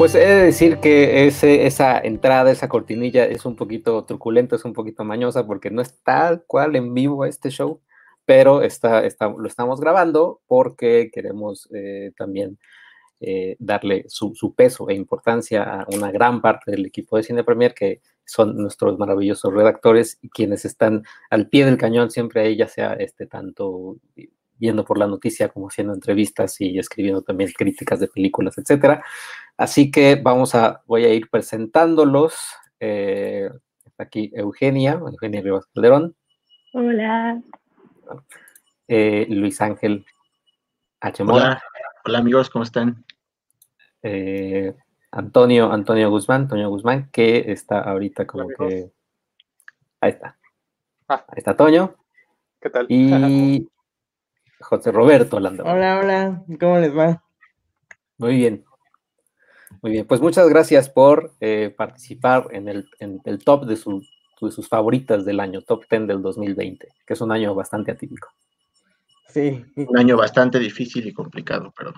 Pues he de decir que esa entrada, esa cortinilla es un poquito truculenta, es un poquito mañosa porque no es tal cual en vivo este show, pero está, lo estamos grabando porque queremos eh, también eh, darle su, peso e importancia a una gran parte del equipo de Cine Premier que son nuestros maravillosos redactores y quienes están al pie del cañón siempre ahí, ya sea este tanto viendo por la noticia como haciendo entrevistas y escribiendo también críticas de películas, etcétera. Así que vamos a, voy a ir presentándolos. Eh, aquí Eugenia, Eugenia Rivas Calderón. Hola. Eh, Luis Ángel H. Hola. Hola amigos, ¿cómo están? Eh, Antonio, Antonio Guzmán, Antonio Guzmán, que está ahorita como que. Ahí está. Ah. Ahí está Toño. ¿Qué tal? Y José Roberto Landa. Hola, hola, ¿cómo les va? Muy bien. Muy bien, pues muchas gracias por eh, participar en el, en el top de, su, de, sus favoritas del año, top 10 del 2020, que es un año bastante atípico. Sí. Un año bastante difícil y complicado, pero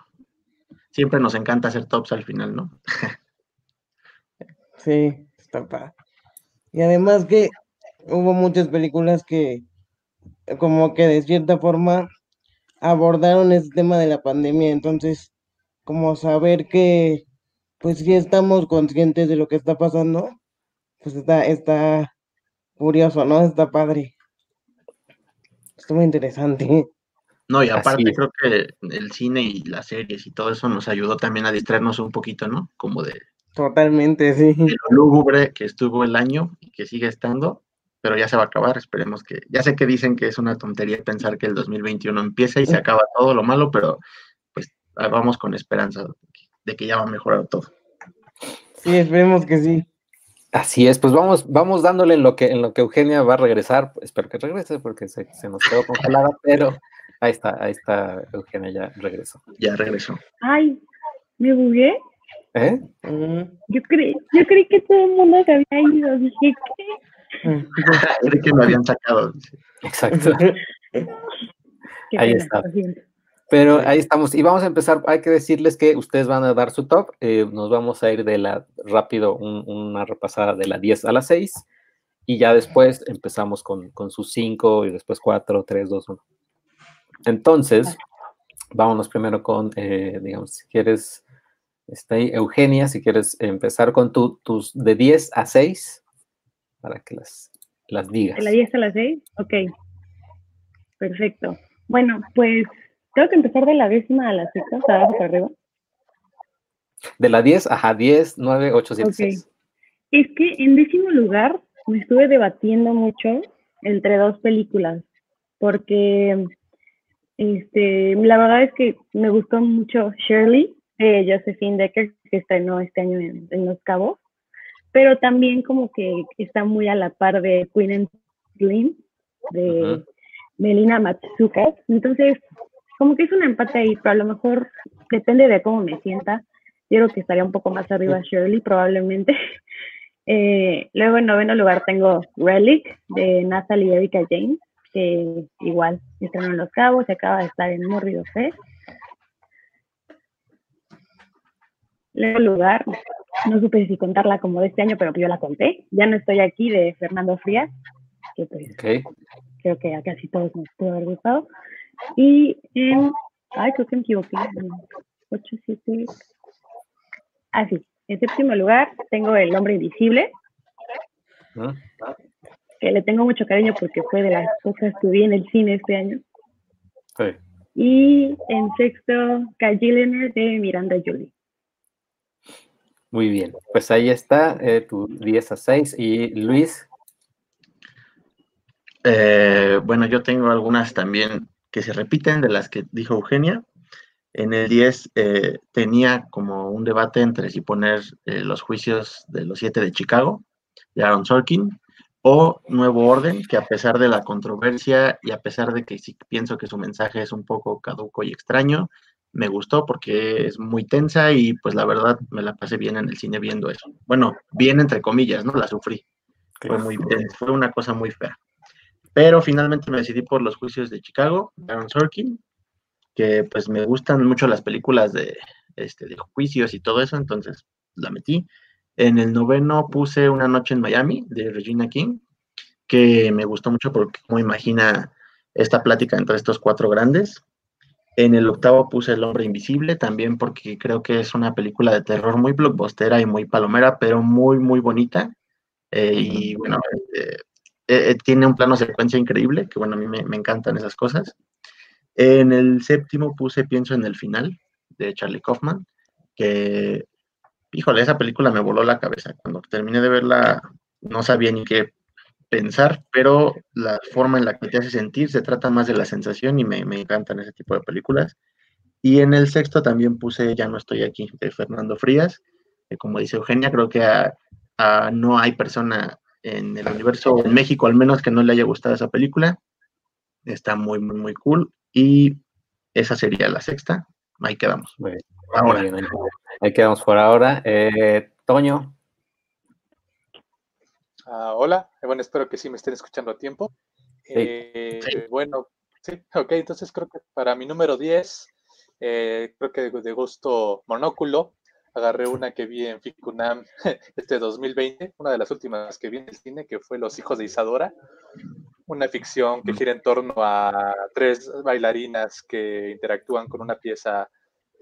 siempre nos encanta hacer tops al final, ¿no? sí, está padre. Y además que hubo muchas películas que como que de cierta forma abordaron ese tema de la pandemia, entonces como saber que pues sí estamos conscientes de lo que está pasando, pues está, está curioso, ¿no? Está padre. Está muy interesante. No, y aparte creo que el cine y las series y todo eso nos ayudó también a distraernos un poquito, ¿no? Como de... Totalmente, sí. De lo lúgubre que estuvo el año y que sigue estando, pero ya se va a acabar, esperemos que... Ya sé que dicen que es una tontería pensar que el 2021 empieza y se acaba todo lo malo, pero pues vamos con esperanza de que ya va a mejorar todo. Sí, esperemos que sí. Así es, pues vamos, vamos dándole en lo que, en lo que Eugenia va a regresar. Espero que regrese porque se, se nos quedó congelada, pero ahí está, ahí está Eugenia, ya regresó. Ya regresó. Ay, me bugué. ¿Eh? Yo creí, yo creí que todo el mundo se había ido. Dije, ¿qué? Creí que me habían sacado. Exacto. Ahí está. Pero ahí estamos. Y vamos a empezar. Hay que decirles que ustedes van a dar su top. Eh, nos vamos a ir de la rápido, un- una repasada de la 10 a la 6. Y ya después empezamos con, con sus 5 y después 4, 3, 2, 1. Entonces, vámonos primero con, eh, digamos, si quieres, está ahí Eugenia, si quieres empezar con tu- tus de 10 a 6 para que las, las digas. ¿De la 10 a la 6? Ok. Perfecto. Bueno, pues tengo que empezar de la décima a la sexta, o sea, abajo para arriba. De la 10, ajá, 10, 9, 8, 7, Ok. 6. Es que en décimo lugar me estuve debatiendo mucho entre dos películas, porque este, la verdad es que me gustó mucho Shirley de Josephine Decker, que estrenó este año en, en Los Cabos, pero también como que está muy a la par de Queen and Slim, de. Melina Matsuka. Entonces, como que es un empate ahí, pero a lo mejor depende de cómo me sienta. Yo creo que estaría un poco más arriba Shirley, probablemente. Eh, luego en noveno lugar tengo Relic de Natalie y Erika James, que igual estrenó en Los Cabos, se acaba de estar en Morrido Fest. Luego lugar, no supe si contarla como de este año, pero yo la conté. Ya no estoy aquí de Fernando Frías, que pues Ok. creo que a casi todos nos pudo haber gustado. Y en, ay, creo que me equivoqué, 8, 7, ah, sí, en séptimo lugar tengo El Hombre Invisible, ¿no? que le tengo mucho cariño porque fue de las cosas que vi en el cine este año. Sí. Y en sexto, Leonard de Miranda Julie. Muy bien, pues ahí está eh, tu 10 a 6. Y Luis, Eh, bueno, yo tengo algunas también que se repiten de las que dijo Eugenia. En el 10 eh, tenía como un debate entre si poner eh, los juicios de los siete de Chicago, de Aaron Sorkin, o Nuevo Orden, que a pesar de la controversia y a pesar de que sí pienso que su mensaje es un poco caduco y extraño, me gustó porque es muy tensa y pues la verdad me la pasé bien en el cine viendo eso. Bueno, bien entre comillas, ¿no? La sufrí. Fue, muy, fue una cosa muy fea. Pero finalmente me decidí por los juicios de Chicago, Aaron Sorkin, que pues me gustan mucho las películas de, este, de juicios y todo eso, entonces la metí. En el noveno puse Una noche en Miami de Regina King, que me gustó mucho porque como imagina esta plática entre estos cuatro grandes. En el octavo puse El hombre invisible, también porque creo que es una película de terror muy blockbustera y muy palomera, pero muy, muy bonita. Eh, y bueno, eh, eh, tiene un plano secuencia increíble, que bueno, a mí me, encantan esas cosas. En el séptimo puse Pienso en el final, de Charlie Kaufman, que, híjole, esa película me voló la cabeza. Cuando terminé de verla, no sabía ni qué pensar, pero la forma en la que te hace sentir se trata más de la sensación y me, encantan ese tipo de películas. Y en el sexto también puse Ya no estoy aquí, de Fernando Frías. Que como dice Eugenia, creo que no hay persona en el universo, en México al menos, que no le haya gustado esa película. Está muy, muy, muy cool. Y esa sería la sexta. Ahí quedamos. Muy bien. Ahora. Muy bien. Ahí quedamos por ahora. Eh, Toño. Uh, hola, bueno, espero que sí me estén escuchando a tiempo. Sí. Eh, sí. Bueno, sí, ok, entonces creo que para mi número 10, eh, creo que de, de, gusto monóculo, agarré una que vi en Ficunam este 2020, una de las últimas que vi en el cine, que fue Los hijos de Isadora, una ficción que gira en torno a tres bailarinas que interactúan con una pieza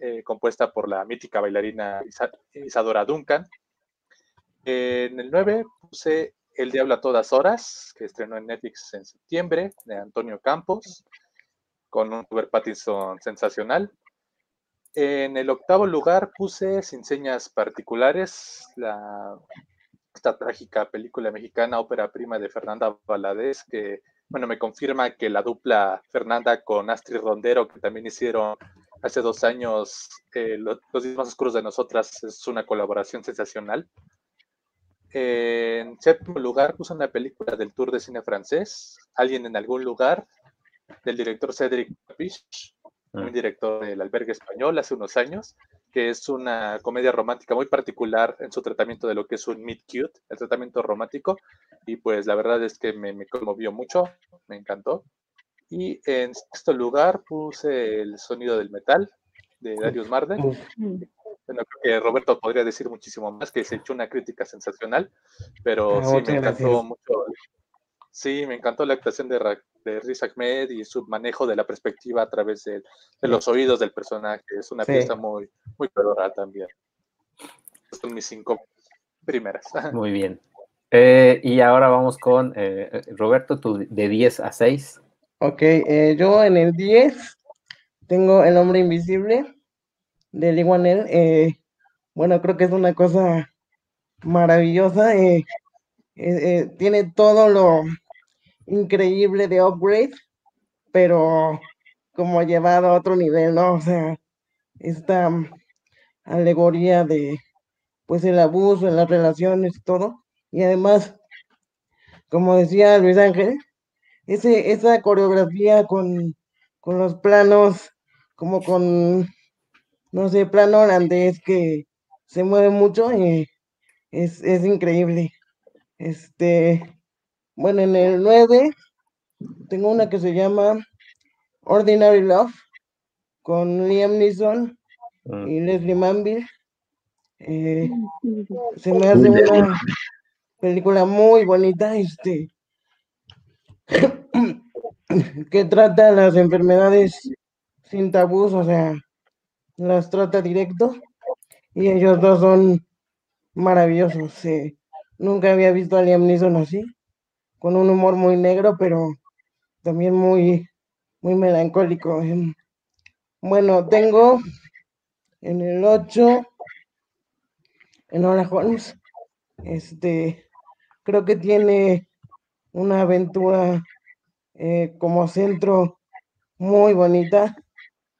eh, compuesta por la mítica bailarina Isadora Duncan. En el 9 puse El Diablo a todas horas, que estrenó en Netflix en septiembre, de Antonio Campos, con un Robert Pattinson sensacional. En el octavo lugar puse Sin Señas Particulares, la, esta trágica película mexicana, ópera prima de Fernanda Valadez, que bueno, me confirma que la dupla Fernanda con Astrid Rondero, que también hicieron hace dos años eh, Los, días más oscuros de nosotras, es una colaboración sensacional. En séptimo lugar puse una película del Tour de Cine Francés, Alguien en algún lugar, del director Cédric Capiche, un director del albergue español hace unos años, que es una comedia romántica muy particular en su tratamiento de lo que es un meet cute, el tratamiento romántico, y pues la verdad es que me, me conmovió mucho, me encantó. Y en sexto lugar puse El sonido del metal de Darius Marden. Bueno, creo que Roberto podría decir muchísimo más, que se echó una crítica sensacional, pero Ah, sí, me encantó gracias. mucho. Sí, me encantó la actuación de, Ra- de Riz Ahmed y su manejo de la perspectiva a través de, de los oídos del personaje. Es una Sí. pieza muy, muy pedorra también. Son mis cinco primeras. Muy bien. Eh, y ahora vamos con eh, Roberto, tú de 10 a 6. Ok, eh, yo en el 10 tengo El hombre invisible de Lee Wanell. Eh, bueno, creo que es una cosa maravillosa. eh, eh, eh, tiene todo lo increíble de Upgrade, pero como llevado a otro nivel, ¿no? O sea, esta mm, alegoría de, pues, el abuso en las relaciones y todo. Y además, como decía Luis Ángel, ese, esa coreografía con, con los planos, como con, no sé, plano holandés que se mueve mucho, eh, es, es increíble. Este, bueno, en el 9 tengo una que se llama Ordinary Love con Liam Neeson Mm, y Leslie Manville. Eh, se me hace una película muy bonita, este, que trata las enfermedades sin tabús, o sea, las trata directo, y ellos dos son maravillosos. eh. Nunca había visto a Liam Neeson así, con un humor muy negro, pero también muy, muy melancólico. em. Bueno, tengo en el 8 Enola Holmes. Este, creo que tiene una aventura eh, como centro muy bonita,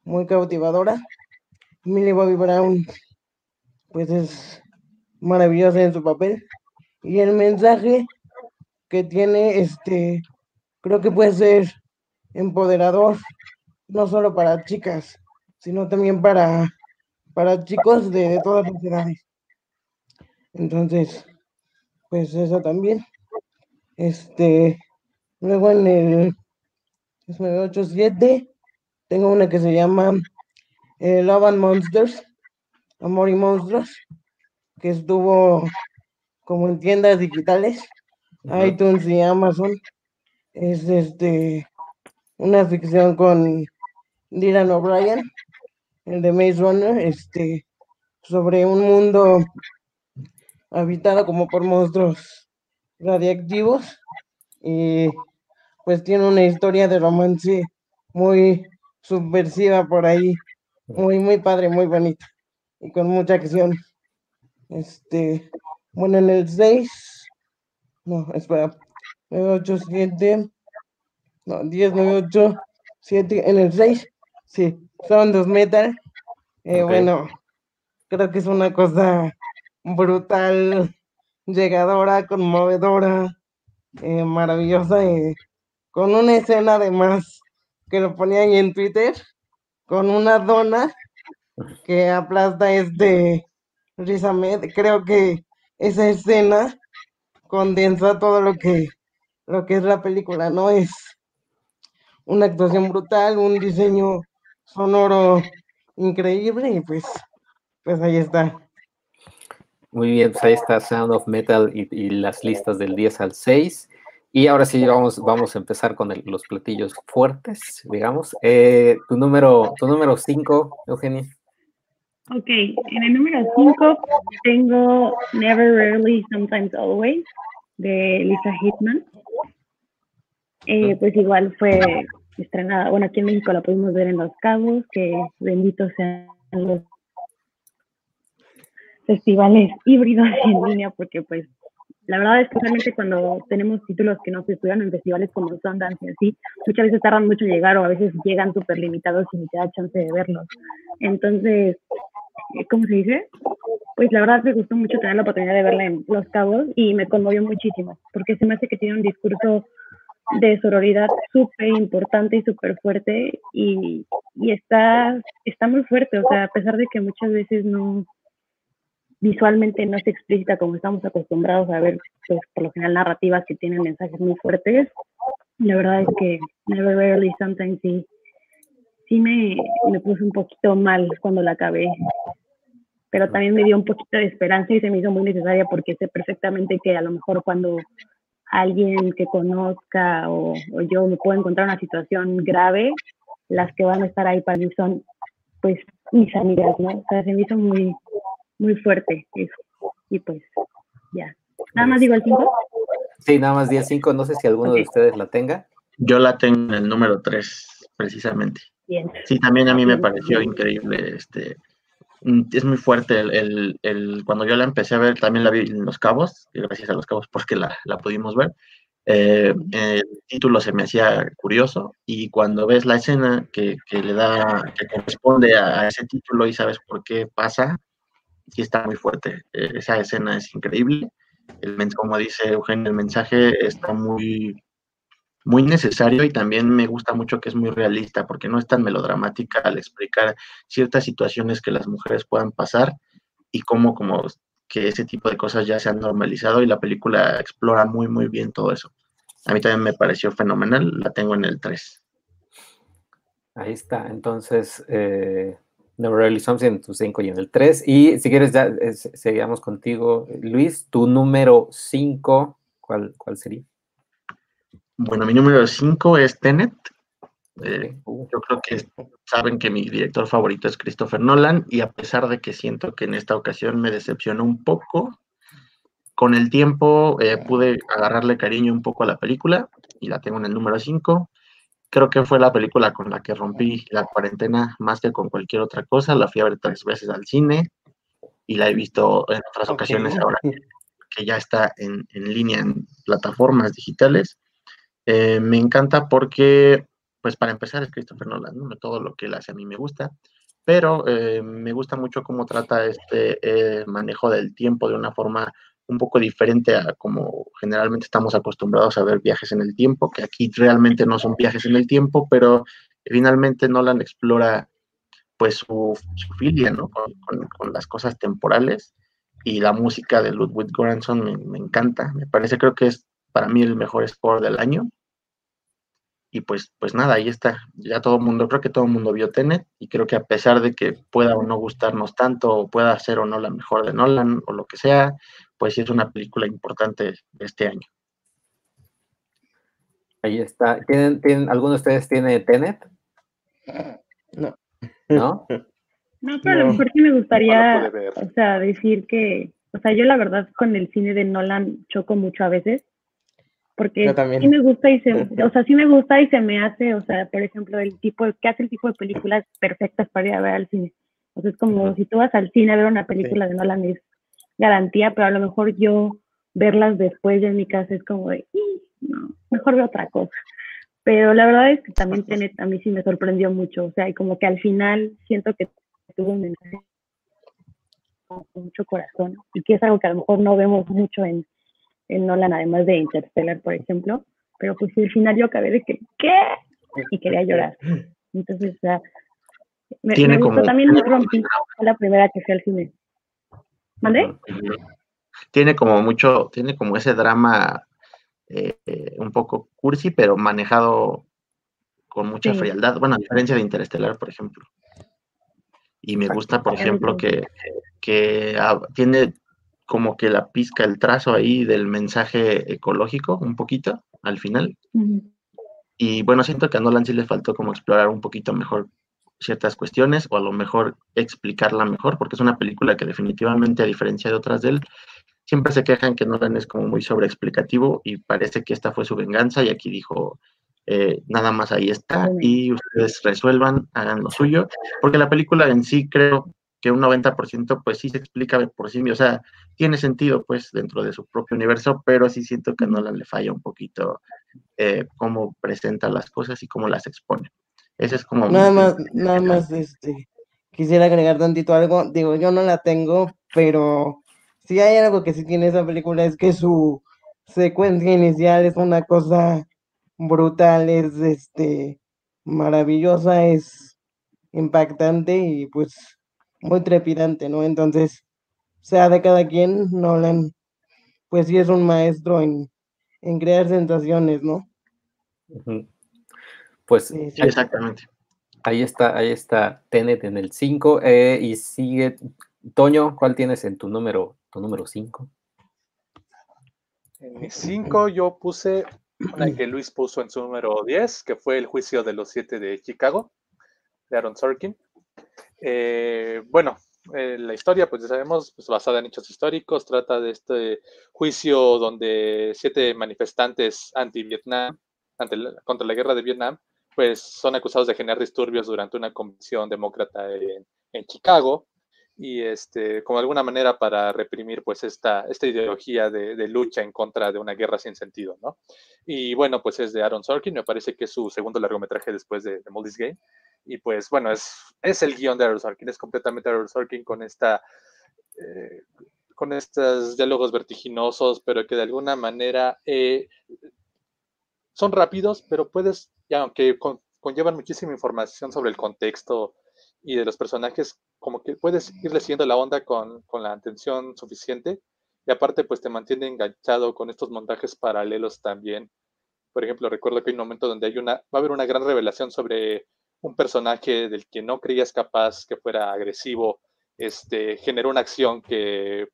muy cautivadora. Millie Bobby Brown, pues es maravillosa en su papel. Y el mensaje que tiene, este, creo que puede ser empoderador, no solo para chicas, sino también para, para chicos de, todas las edades. Entonces, pues eso también. Este, luego en el 987 tengo una que se llama eh, Love and Monsters, Amor y Monstruos, que estuvo como en tiendas digitales, iTunes y Amazon. Es este una ficción con Dylan O'Brien, el de Maze Runner, este, sobre un mundo habitado como por monstruos radiactivos y pues tiene una historia de romance muy subversiva por ahí, muy, muy padre, muy bonita y con mucha acción. Este, bueno, en el 6, no, espera, 9, 8, 7, no, 10, 9, 8, 7, en el 6, sí, son dos metal. Eh, Bueno, creo que es una cosa brutal, llegadora, conmovedora, eh, maravillosa, eh, con una escena además que lo ponía ahí en Twitter, con una dona que aplasta este Riz Ahmed. Creo que esa escena condensa todo lo que, lo que es la película, ¿no? Es una actuación brutal, un diseño sonoro increíble y pues, pues ahí está. Muy bien, pues ahí está Sound of Metal y, las listas del 10 al 6. Y ahora sí vamos, vamos a empezar con los platillos fuertes, digamos. Eh, tu número tu número 5, Eugenia. Ok, en el número 5 tengo Never, Rarely, Sometimes, Always de Lisa Hitman. Eh, pues igual fue estrenada, bueno, aquí en México la pudimos ver en Los Cabos, que benditos sean los festivales híbridos y en línea, porque pues la verdad es que realmente cuando tenemos títulos que no se estudian en festivales como Sundance y así, muchas veces tardan mucho en llegar o a veces llegan súper limitados y ni te da chance de verlos. Entonces, eh, ¿cómo se dice? Pues la verdad me gustó mucho tener la oportunidad de verla en Los Cabos y me conmovió muchísimo, porque se me hace que tiene un discurso de sororidad súper importante y súper fuerte y, y está, está muy fuerte, o sea, a pesar de que muchas veces no, visualmente no es explícita como estamos acostumbrados a ver, pues por lo general narrativas que tienen mensajes muy fuertes. La verdad es que Never Rarely Sometimes sí, sí me, me puse un poquito mal cuando la acabé, pero también me dio un poquito de esperanza y se me hizo muy necesaria porque sé perfectamente que a lo mejor cuando alguien que conozca o, yo me puedo encontrar una situación grave, las que van a estar ahí para mí son pues mis amigas, ¿no? O sea, se me hizo muy, muy fuerte eso. Y pues, ya. Nada más digo el 5. Sí, nada más 10 5. No sé si alguno de Ok. ustedes la tenga. Yo la tengo en el número 3, precisamente. Bien. Sí, también a mí me pareció increíble. Este, mm, es muy fuerte el, el- el- cuando yo la empecé a ver, también la vi en Los Cabos, y gracias a Los Cabos porque la, la pudimos ver. Eh, el título se me hacía curioso y cuando ves la escena que, que le da, que corresponde a, a ese título y sabes por qué pasa, sí está muy fuerte. Eh, esa escena es increíble. El, como dice Eugenio, el mensaje está muy, muy necesario y también me gusta mucho que es muy realista porque no es tan melodramática al explicar ciertas situaciones que las mujeres puedan pasar y cómo como que ese tipo de cosas ya se han normalizado y la película explora muy muy bien todo eso. A mí también me pareció fenomenal, la tengo en el 3. Ahí está. Entonces, eh, Never Really Something en tu 5 y en el 3. Y si quieres, ya eh, se- seguimos contigo, Luis. Tu número 5, ¿cuál, ¿cuál sería? Bueno, mi número 5 es Tenet. Eh, Uh, yo creo que saben que mi director favorito es Christopher Nolan y a pesar de que siento que en esta ocasión me decepcionó un poco, con el tiempo eh, pude agarrarle cariño un poco a la película y la tengo en el número 5. Creo que fue la película con la que rompí la cuarentena más que con cualquier otra cosa. La fui a ver tres veces al cine y la he visto en otras ocasiones ahora que ya está en, en línea en plataformas digitales. Eh, me encanta porque, pues para empezar, es Christopher Nolan, ¿no? todo lo que él hace a mí me gusta, pero eh, me gusta mucho cómo trata este eh, manejo del tiempo de una forma un poco diferente a como generalmente estamos acostumbrados a ver viajes en el tiempo, que aquí realmente no son viajes en el tiempo, pero finalmente Nolan explora pues su, su filia, ¿no? Con, con- con las cosas temporales y la música de Ludwig Göransson me, me encanta, me parece, creo que es para mí el mejor score del año. y pues, pues nada, ahí está. Ya todo el mundo, creo que todo el mundo vio Tenet y creo que a pesar de que pueda o no gustarnos tanto, o pueda ser o no la mejor de Nolan o lo que sea, pues sí es una película importante de este año. Ahí está. ¿Tienen, tienen, ¿Alguno de ustedes tiene Tenet? No. ¿No? No, pero a lo No. mejor sí me gustaría, No o sea, decir que, o sea, yo la verdad con el cine de Nolan choco mucho a veces, porque sí me gusta y se, o sea, sí me gusta y se me hace, o sea, por ejemplo, el tipo, que hace el tipo de películas perfectas para ir a ver al cine. O sea, es como si tú vas al cine a ver una película de Nolan es garantía, pero a lo mejor yo verlas después de en mi casa es como de, "Ih, no, mejor veo otra cosa. Pero la verdad es que también Tenet a mí sí me sorprendió mucho, o sea, y como que al final siento que tuvo un mensaje con mucho corazón y que es algo que a lo mejor no vemos mucho en, en Nolan, además de Interstellar, por ejemplo, pero pues al final yo acabé de que, ¿qué? Y quería llorar. Entonces, o sea, me, me gustó como- también muy rompí, fue la primera que fui al cine. Ujú. Tiene como mucho, tiene como ese drama eh, un poco cursi, pero manejado con mucha Sí. frialdad. Bueno, a diferencia de Interestelar, por ejemplo. Y me gusta, por ejemplo, que, que ah, tiene como que la pizca, el trazo ahí del mensaje ecológico, un poquito, al final. Y bueno, siento que a Nolan sí le faltó como explorar un poquito mejor ciertas cuestiones o a lo mejor explicarla mejor, porque es una película que definitivamente, a diferencia de otras de él, siempre se quejan que Nolan es como muy sobreexplicativo y parece que esta fue su venganza y aquí dijo, eh, nada más ahí está y ustedes resuelvan, hagan lo suyo, porque la película en sí creo que un 90% pues sí se explica por sí mismo, o sea, tiene sentido pues dentro de su propio universo, pero sí siento que Nolan le falla un poquito eh, cómo presenta las cosas y cómo las expone. Ese es como... Nada más, nada más, este, quisiera agregar tantito algo. Digo, yo no la tengo, pero si hay algo que sí tiene esa película es que su secuencia inicial es una cosa brutal, es este maravillosa, es impactante y pues muy trepidante, ¿no? Entonces, sea de cada quien, Nolan, pues sí es un maestro en, en crear sensaciones, ¿no? Ujú. Pues Sí, sí. Sí, exactamente. ahí está, ahí está Tenet en el 5 y sigue Toño, ¿cuál tienes en tu número, tu número 5? En mi 5 yo puse una que Luis puso en su número 10, que fue El juicio de los siete de Chicago, de Aaron Sorkin. Eh, bueno, eh, la historia, pues ya sabemos, pues, basada en hechos históricos, trata de este juicio donde siete manifestantes anti-Vietnam, ante la- contra la guerra de Vietnam, pues son acusados de generar disturbios durante una convención demócrata en, en Chicago y este, como de alguna manera para reprimir pues esta, esta ideología de, de lucha en contra de una guerra sin sentido, ¿no? Y bueno, pues es de Aaron Sorkin, me parece que es su segundo largometraje después de, de Moldy's Game. Y pues bueno, es, es el guion de Aaron Sorkin, es completamente Aaron Sorkin con esta... eh, con estos diálogos vertiginosos, pero que de alguna manera eh, son rápidos, pero puedes, y aunque con- conllevan muchísima información sobre el contexto y de los personajes, como que puedes irle siguiendo la onda con, con la atención suficiente. Y aparte, pues te mantiene enganchado con estos montajes paralelos también. Por ejemplo, recuerdo que hay un momento donde hay una, va a haber una gran revelación sobre un personaje del que no creías capaz que fuera agresivo, este, generó una acción que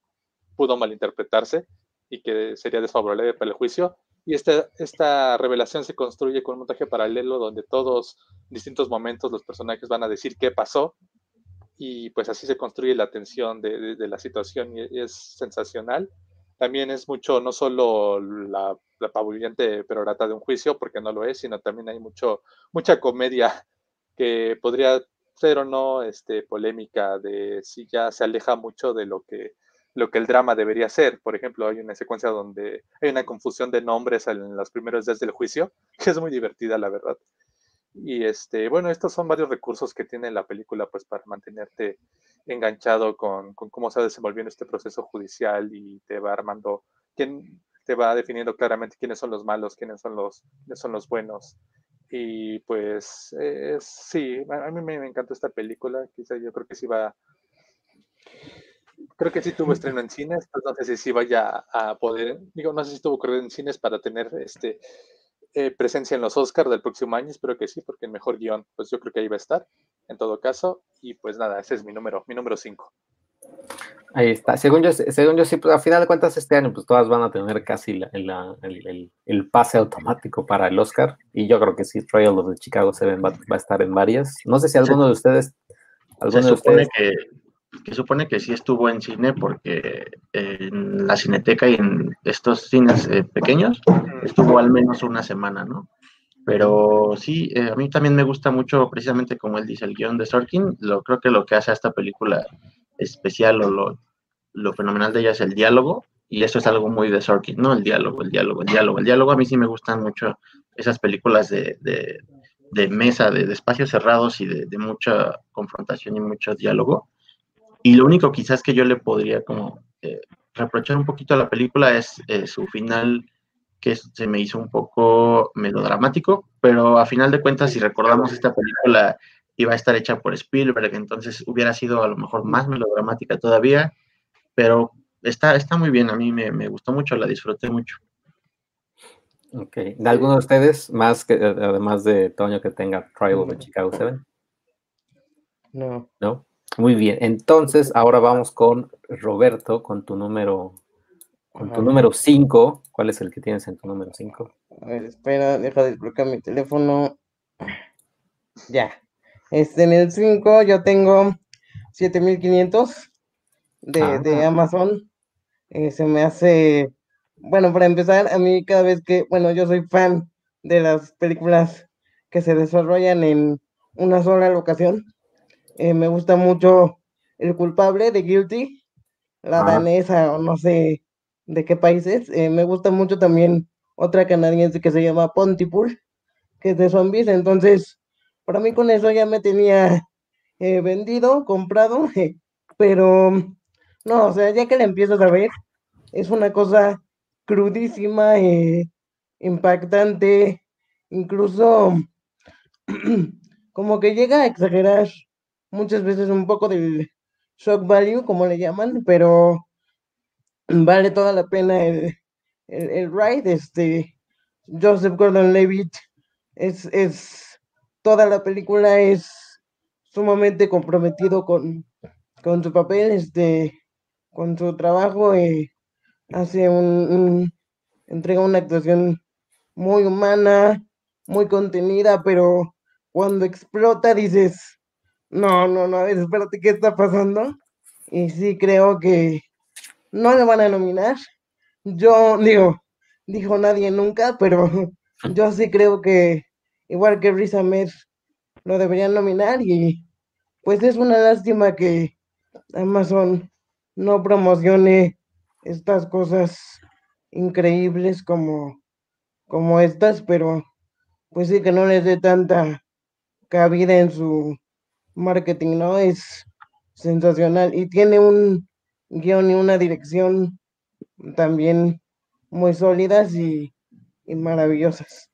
pudo malinterpretarse y que sería desfavorable para el juicio. Y esta, esta revelación se construye con un montaje paralelo donde todos, distintos momentos, los personajes van a decir qué pasó y pues así se construye la tensión de, la situación y es sensacional. También es mucho, no solo la, la apabullante perorata de un juicio, porque no lo es, sino también hay mucho, mucha comedia que podría ser o no este, polémica de si ya se aleja mucho de lo que, lo que el drama debería ser. Por ejemplo, hay una secuencia donde hay una confusión de nombres en los primeros días del juicio, que es muy divertida, la verdad. Y este, bueno, estos son varios recursos que tiene la película pues para mantenerte enganchado con, con cómo se va desenvolviendo este proceso judicial y te va armando, quién te va definiendo claramente quiénes son los malos, quiénes son los, quiénes son los buenos. Y pues eh, sí, a mí me, me, encantó esta película, quizá yo creo que sí va, creo que sí tuvo estreno en cines, pues no sé si sí vaya a poder, digo, no sé si tuvo correr en cines para tener este eh, presencia en los Oscars del próximo año, espero que sí, porque el mejor guion, pues yo creo que ahí va a estar, en todo caso, y pues nada, ese es mi número, mi número 5. Ahí está. Según yo, según yo sí, pues, a final de cuentas este año, pues todas van a tener casi el, pase automático para el Oscar. Y yo creo que sí, Trial of the Chicago 7 va, va a estar en varias. No sé si alguno de ustedes. Alguno se supone que, que supone que sí estuvo en cine porque en la cineteca y en estos cines eh, pequeños estuvo al menos una semana, ¿no? Pero sí, eh, a mí también me gusta mucho, precisamente como él dice, el guion de Sorkin. Lo, creo que lo que hace a esta película especial o lo, lo fenomenal de ella es el diálogo, y eso es algo muy de Sorkin, ¿no? El diálogo, el diálogo, el diálogo. El diálogo a mí sí me gustan mucho esas películas de, de, mesa, de, espacios cerrados y de, mucha confrontación y mucho diálogo. Y lo único quizás que yo le podría como eh, reprochar un poquito a la película es eh, su final que se me hizo un poco melodramático, pero a final de cuentas, si recordamos esta película iba a estar hecha por Spielberg, entonces hubiera sido a lo mejor más melodramática todavía, pero está, está muy bien, a mí me, gustó mucho, la disfruté mucho. Ok, ¿de alguno de ustedes, más que además de Toño, que tenga Trial de Chicago 7? No. ¿No? Muy bien, entonces ahora vamos con Roberto, con tu número con tu número 5. ¿Cuál es el que tienes en tu número 5? A ver, espera, deja de desbloquear mi teléfono. Ya. Este, en el 5 yo tengo 7500 de, de Amazon. Eh, se me hace, bueno, para empezar, a mí cada vez que, bueno, yo soy fan de las películas que se desarrollan en una sola locación. Eh, me gusta mucho El culpable de Guilty, la danesa o no sé de qué países. Eh, me gusta mucho también otra canadiense que se llama Pontypool, que es de zombies. Entonces, para mí con eso ya me tenía eh, vendido, comprado, pero no, o sea, ya que la empiezas a ver, es una cosa crudísima, eh, impactante, incluso como que llega a exagerar muchas veces un poco del shock value, como le llaman, pero vale toda la pena el, el, ride. Este, Joseph Gordon Levitt es, es toda la película es sumamente comprometido con, con su papel, este, con su trabajo, y hace un, entrega una actuación muy humana, muy contenida, pero cuando explota dices, no, no, no, espérate, ¿qué está pasando? Y sí creo que no le van a nominar. Yo digo, dijo nadie nunca, pero yo sí creo que igual que Riz Ahmed lo deberían nominar y pues es una lástima que Amazon no promocione estas cosas increíbles como, como estas, pero pues sí que no les dé tanta cabida en su marketing, ¿no? Es sensacional y tiene un guion y una dirección también muy sólidas y, y maravillosas.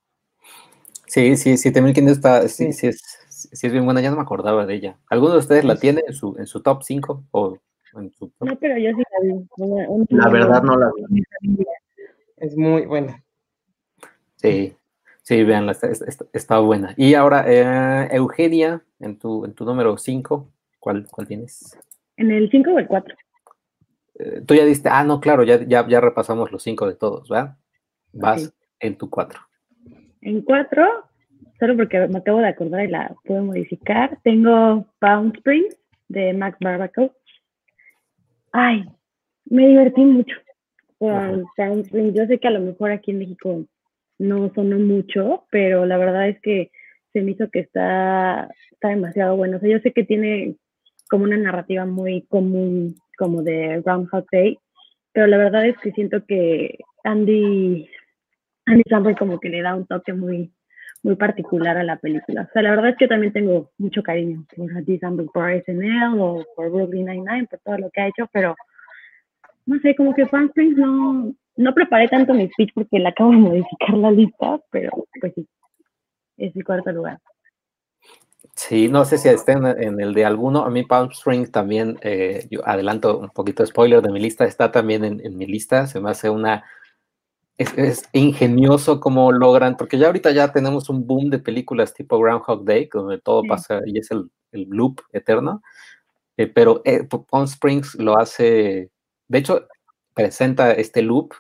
Sí, sí, 7500 está, sí, sí, es, sí es bien buena, ya no me acordaba de ella. ¿Alguno de ustedes la tiene en su, en su top 5? O en su No, pero yo sí la vi. la verdad no la vi. Es muy buena. Sí, sí, vean, está, está, buena. Y ahora, eh, Eugenia, en tu, en tu número 5, ¿cuál, ¿cuál tienes? ¿En el 5 o el 4? Eh, tú ya diste, ah, no, claro, ya, ya, ya repasamos los 5 de todos, ¿verdad? Vas en tu 4. En cuatro, solo porque me acabo de acordar y la puedo modificar, tengo Pound Spring de Max Barbaco. Ay, me divertí mucho con Pound Spring. Yo sé que a lo mejor aquí en México no sonó mucho, pero la verdad es que se me hizo que está, está demasiado bueno. O sea, yo sé que tiene como una narrativa muy común, como de Groundhog Day, pero la verdad es que siento que Andy Andy Samberg como que le da un toque muy, muy particular a la película. O sea, la verdad es que también tengo mucho cariño por Andy Samberg, por SNL o por Brooklyn Nine-Nine, por todo lo que ha hecho, pero no sé, como que Fan no, no preparé tanto mi speech porque le acabo de modificar la lista, pero pues sí, es el cuarto lugar. Sí, no sé si está en, el de alguno. A mí Palm Springs también, eh, yo adelanto un poquito de spoiler de mi lista, está también en, en mi lista. Se me hace una es, ingenioso cómo logran, porque ya ahorita ya tenemos un boom de películas tipo Groundhog Day, donde todo pasa y es el, loop eterno, eh, pero eh, Palm Springs lo hace, de hecho, presenta este loop,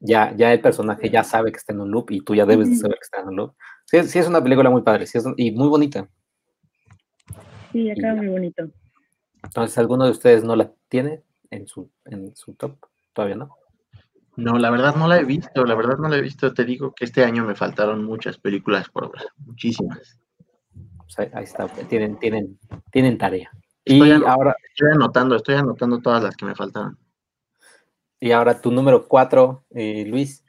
ya, ya el personaje ya sabe que está en un loop y tú ya debes de saber que está en un loop. Sí, sí es una película muy padre sí es, y muy bonita. Sí, acá muy bonito. Entonces, ¿alguno de ustedes no la tiene en su, en su top? Todavía no. No, la verdad no la he visto, la verdad no la he visto. Te digo que este año me faltaron muchas películas por ver, muchísimas. Pues ahí, está, tienen, tienen, tienen tarea. y ahora estoy anotando, estoy anotando todas las que me faltaron. Y ahora tu número cuatro, eh, Luis.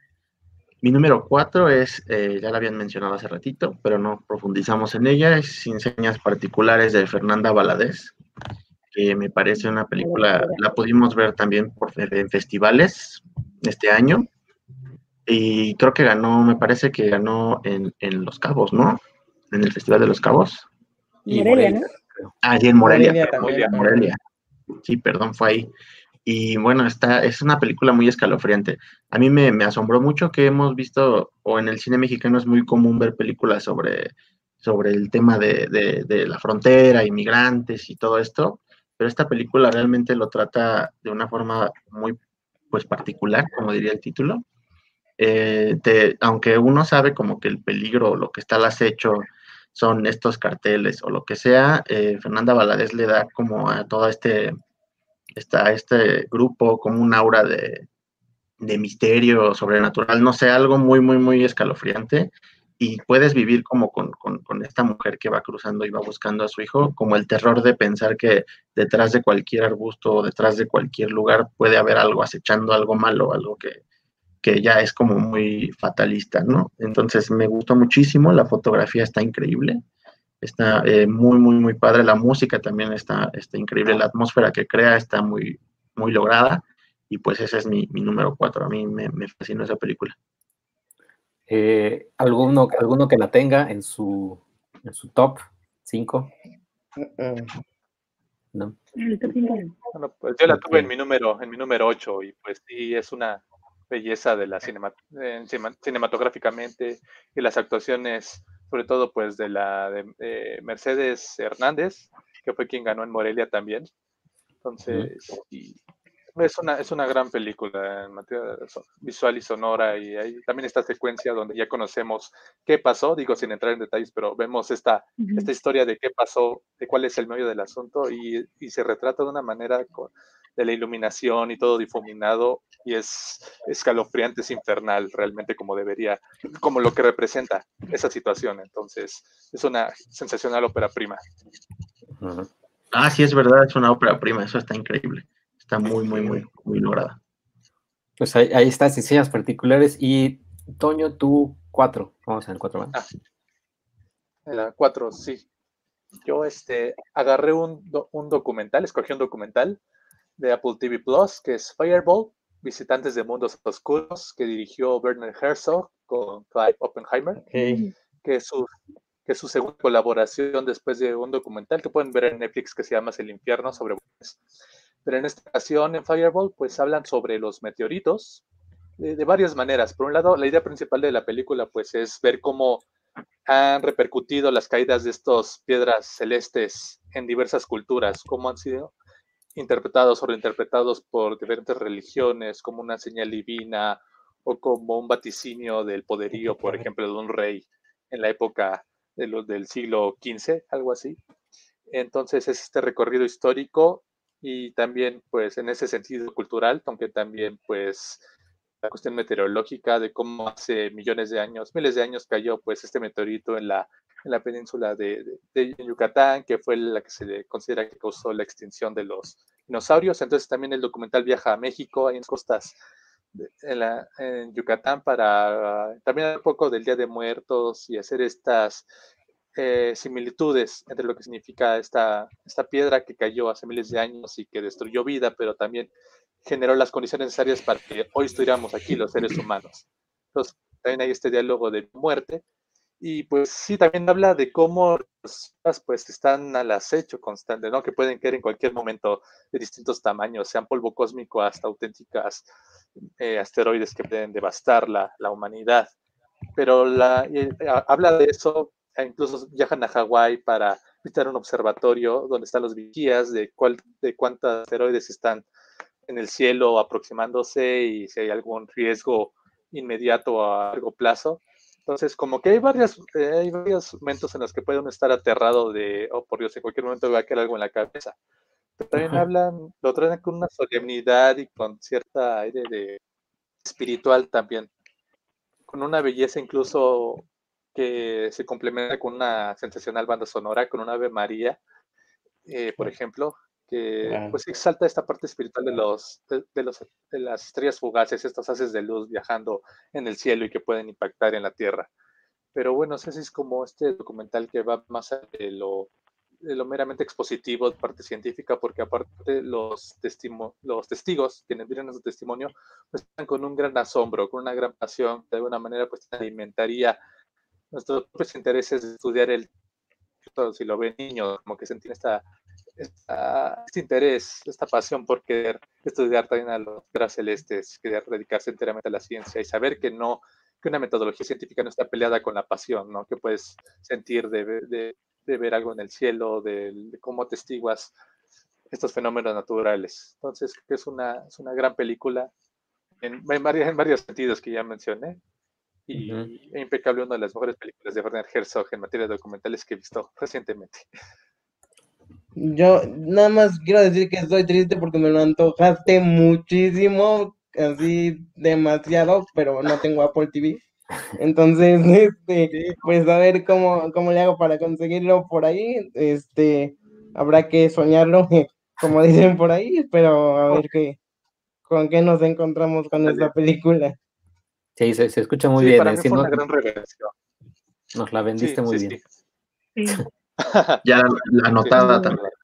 Mi número cuatro es, eh, ya la habían mencionado hace ratito, pero no profundizamos en ella, es Sin Señas Particulares de Fernanda Valadez que me parece una película, la pudimos ver también por, en festivales este año, y creo que ganó, me parece que ganó en, Los Cabos, ¿no? En el Festival de Los Cabos. Y Morelia, Ah, y en Morelia. Morelia, Sí, perdón, fue ahí. Y bueno, está, es una película muy escalofriante. A mí me, asombró mucho que hemos visto, o en el cine mexicano es muy común ver películas sobre, sobre el tema de, de la frontera, inmigrantes y todo esto pero esta película realmente lo trata de una forma muy pues particular, como diría el título. Eh, aunque uno sabe como que el peligro lo que está al acecho son estos carteles o lo que sea, eh, Fernanda Valadez le da como a todo este, este grupo como un aura de, de misterio sobrenatural, no sé, algo muy, muy, muy escalofriante y puedes vivir como con, esta mujer que va cruzando y va buscando a su hijo, como el terror de pensar que detrás de cualquier arbusto o detrás de cualquier lugar puede haber algo acechando, algo malo, algo que, que ya es como muy fatalista, ¿no? Entonces me gustó muchísimo, la fotografía está increíble, está eh, muy, muy, muy padre, la música también está, está increíble, la atmósfera que crea está muy, muy lograda. Y pues ese es mi, número cuatro, a mí me, me fascinó esa película. Eh, ¿alguno, ¿Alguno que la tenga en su, en su top 5? No. pues yo la tuve en mi número, en mi número 8 y pues sí es una belleza de la cinematográficamente. Y las actuaciones, sobre todo pues de la de, Mercedes Hernández, que fue quien ganó en Morelia también. Entonces, y es una, es una gran película en materia visual y sonora y hay también esta secuencia donde ya conocemos qué pasó, digo sin entrar en detalles, pero vemos esta, esta historia de qué pasó, de cuál es el medio del asunto y, y se retrata de una manera de la iluminación y todo difuminado y es escalofriante, es infernal realmente como debería, como lo que representa esa situación. Entonces es una sensacional ópera prima. Ah, sí, es verdad, es una ópera prima, eso está increíble. Está muy, muy, muy, muy lograda. Pues ahí, ahí están enseñas particulares. Y Toño, tú cuatro. Vamos a ver cuatro. Ah, la cuatro, sí. Yo este, agarré un, un documental, escogí un documental de Apple TV Plus, que es Fireball, Visitantes de Mundos Oscuros, que dirigió Werner Herzog con Clive Oppenheimer, que, es su, que es su segunda colaboración después de un documental que pueden ver en Netflix que se llama El Infierno sobre pero en esta ocasión en Fireball pues hablan sobre los meteoritos de, varias maneras. Por un lado, la idea principal de la película pues es ver cómo han repercutido las caídas de estas piedras celestes en diversas culturas, cómo han sido interpretados o reinterpretados por diferentes religiones como una señal divina o como un vaticinio del poderío, por ejemplo, de un rey en la época de los del siglo XV, algo así. Entonces es este recorrido histórico y también pues en ese sentido cultural, aunque también pues la cuestión meteorológica de cómo hace millones de años, miles de años cayó pues este meteorito en la, en la península de, de, Yucatán, que fue la que se considera que causó la extinción de los dinosaurios. Entonces también el documental viaja a México, en las costas en, la, en Yucatán para también un poco del Día de Muertos y hacer estas eh, similitudes entre lo que significa esta, esta piedra que cayó hace miles de años y que destruyó vida, pero también generó las condiciones necesarias para que hoy estuviéramos aquí los seres humanos. Entonces, también hay este diálogo de muerte Y pues sí, también habla de cómo las pues están al acecho constante, ¿no? Que pueden caer en cualquier momento de distintos tamaños, sean polvo cósmico hasta auténticas eh, asteroides que pueden devastar la, la humanidad. Pero la, habla de eso, e incluso viajan a Hawái para visitar un observatorio donde están los vigías de, cuál, de cuántos asteroides están en el cielo aproximándose y si hay algún riesgo inmediato a largo plazo. Entonces, como que hay, varias, eh, hay varios momentos en los que puede uno estar aterrado de, oh, por Dios, en cualquier momento va a caer algo en la cabeza. Pero también hablan, lo traen con una solemnidad y con cierta aire de espiritual también, con una belleza incluso que se complementa con una sensacional banda sonora, con una Ave María, eh, por ejemplo, que pues exalta esta parte espiritual de los, de, los de las estrellas fugaces, estos haces de luz viajando en el cielo y que pueden impactar en la Tierra. Pero bueno, ese es como este documental que va más allá de lo, de lo meramente expositivo de parte científica, porque aparte los, los testigos, quienes miran su testimonio, pues están con un gran asombro, con una gran pasión, de alguna manera pues alimentaría nuestros propios intereses de estudiar el si lo ven niños, como que sentir esta este interés, esta pasión por querer estudiar también a los celestes, querer dedicarse enteramente a la ciencia y saber que no, que una metodología científica no está peleada con la pasión, ¿no? Que puedes sentir de, de, de ver algo en el cielo, de, cómo testiguas estos fenómenos naturales. Entonces, que es una, es una gran película en, en, varios, en varios sentidos que ya mencioné. Y impecable, una de las mejores películas de Werner Herzog en materia de documentales que he visto recientemente. Yo nada más quiero decir que estoy triste porque me lo antojaste muchísimo, así demasiado, pero no tengo Apple TV. Entonces, este, pues a ver cómo, cómo le hago para conseguirlo por ahí. Este, habrá que soñarlo, como dicen por ahí, pero a ver qué, con qué nos encontramos con esta película. Sí, se, se escucha muy bien. Para ¿eh? mí Si fue no- una gran revelación. nos la vendiste Sí, muy sí, bien. Ya la anotada Sí, también.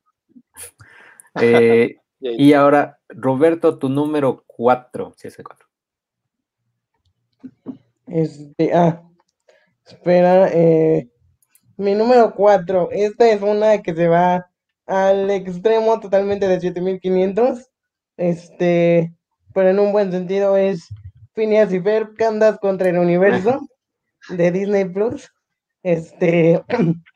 Eh, Y ahora, Roberto, tu número 4. Sí, es el 4. Este, ah, espera, eh, mi número 4, esta es una que se va al extremo totalmente de 7500, este, pero en un buen sentido es Phineas y Ferb, Candas contra el universo de Disney Plus, este,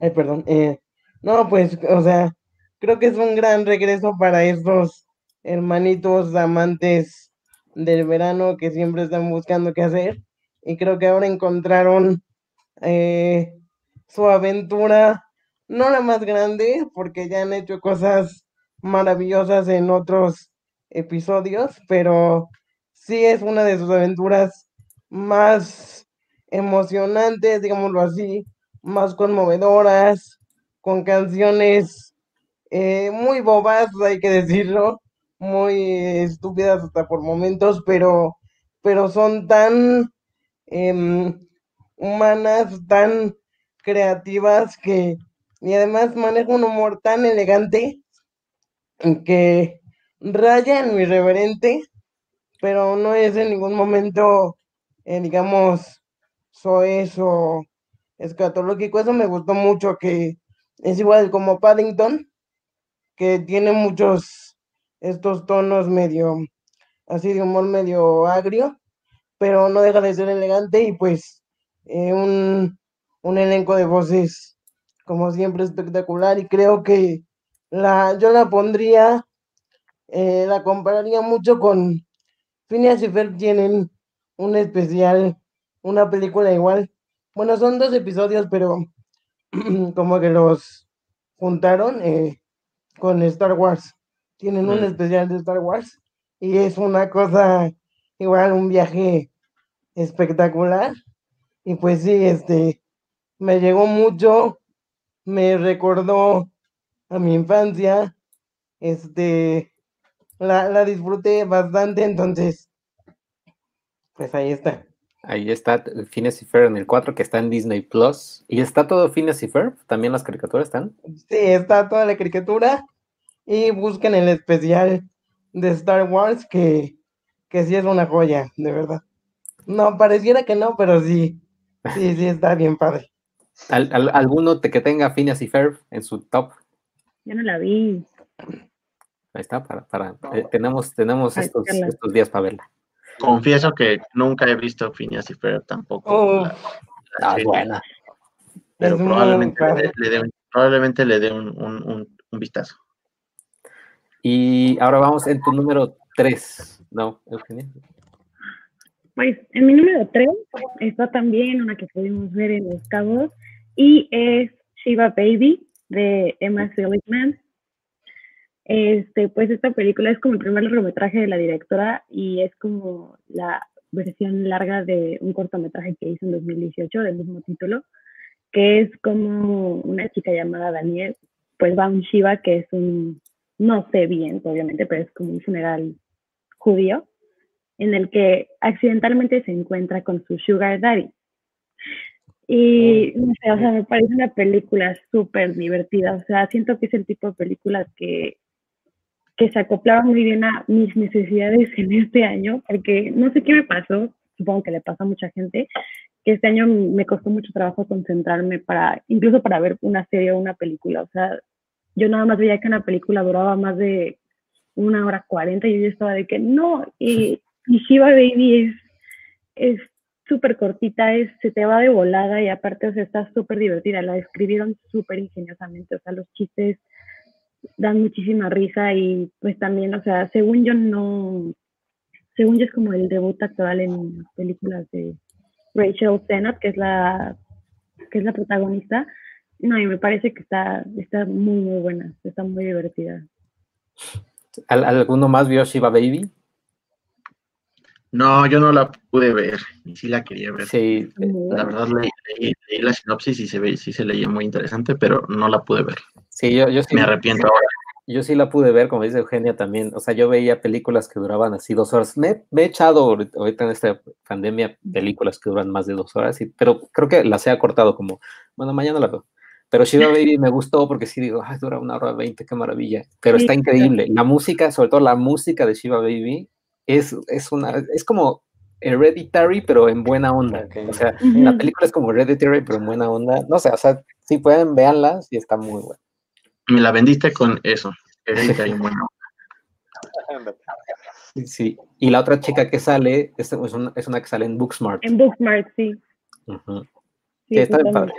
ay, perdón, eh, no, pues, o sea, creo que es un gran regreso para estos hermanitos amantes del verano que siempre están buscando qué hacer. Y creo que ahora encontraron eh, su aventura, no la más grande, porque ya han hecho cosas maravillosas en otros episodios, pero sí es una de sus aventuras más emocionantes, digámoslo así, más conmovedoras, con canciones eh, muy bobas, hay que decirlo, muy estúpidas hasta por momentos, pero, pero son tan em, humanas, tan creativas que, y además maneja un humor tan elegante que raya en lo irreverente, pero no es en ningún momento, eh, digamos, soez o escatológico. Eso me gustó mucho, que es igual como Paddington, que tiene muchos estos tonos medio, así de humor medio agrio, pero no deja de ser elegante y pues eh, un, un elenco de voces como siempre espectacular y creo que la, yo la pondría, eh, la compararía mucho con Phineas y Ferb tienen un especial, una película igual. Bueno, son dos episodios, pero como que los juntaron eh, con Star Wars. Tienen un Mm. especial de Star Wars y es una cosa, igual un viaje espectacular. Y pues sí, este, me llegó mucho, me recordó a mi infancia, este, la, la disfruté bastante, entonces, pues ahí está. Ahí está Phineas y Ferb en el 4, que está en Disney Plus. ¿Y está todo Phineas y Ferb? ¿También las caricaturas están? Sí, está toda la caricatura y busquen el especial de Star Wars que, que sí es una joya, de verdad. No, pareciera que no, pero sí, Sí, sí, está bien padre. ¿Al, al- alguno te- que tenga Phineas y Ferb en su top? Ya no la vi. Ahí está, para, para, eh, tenemos, tenemos Ay, estos, estos días para verla. Confieso que nunca he visto Phineas y Ferb tampoco. Oh. la- la Ah, serie, buena. Pero Es probablemente, le, dé- le dé un, probablemente le dé un, un- un- un vistazo. Y ahora vamos en tu número 3, ¿no, Eugenia? Pues en mi número 3 está también una que pudimos ver en Los Cabos y es Shiva Baby de Emma Seligman. Este, pues esta película es como el primer largometraje de la directora y es como la versión larga de un cortometraje que hizo en 2018 del mismo título, que es como una chica llamada Daniel, pues va a un Shiva que es un, no sé bien, obviamente, pero es como un funeral judío en el que accidentalmente se encuentra con su sugar daddy. Y no sé, o sea, me parece una película súper divertida. O sea, siento que es el tipo de películas que, que se acoplaba muy bien a mis necesidades en este año, porque no sé qué me pasó, supongo que le pasa a mucha gente, que este año me costó mucho trabajo concentrarme para, incluso para ver una serie o una película. O sea, yo nada más veía que una película duraba más de una hora cuarenta y yo estaba de que no, y, y Shiva Baby es, es súper cortita, es, se te va de volada y aparte, o sea, está súper divertida, la escribieron súper ingeniosamente, o sea, los chistes dan muchísima risa y pues también, o sea, según yo no, según yo es como el debut actual en películas de Rachel Sennott, que es la, que es la protagonista, no, y me parece que está, está muy, muy buena, está muy divertida. ¿Al- ¿Alguno más vio Shiva Baby? No, yo no la pude ver, y sí la quería ver. Sí, La verdad leí, leí- leí la sinopsis y se ve, sí se leía muy interesante, pero no la pude ver. Sí, yo, yo sí. Me arrepiento ahora. Yo sí la pude ver, como dice Eugenia también. O sea, yo veía películas que duraban así dos horas. Me, me he echado ahorita en esta pandemia películas que duran más de dos horas, y, pero creo que las he acortado como, bueno, mañana la veo. Pero Shiva Baby me gustó porque sí digo, ay, dura una hora veinte, qué maravilla. Pero Sí, está increíble. La música, sobre todo la música de Shiva Baby, es, es una, es como Hereditary, pero en buena onda. O sea, la película es como Hereditary, pero en buena onda. No sé, o sea, si pueden, véanlas y está muy buena. Me la vendiste con eso. Bueno. Sí, Sí, y la otra chica que sale es, es una, es una que sale en Booksmart. En Bookmark, sí. Está bien padre.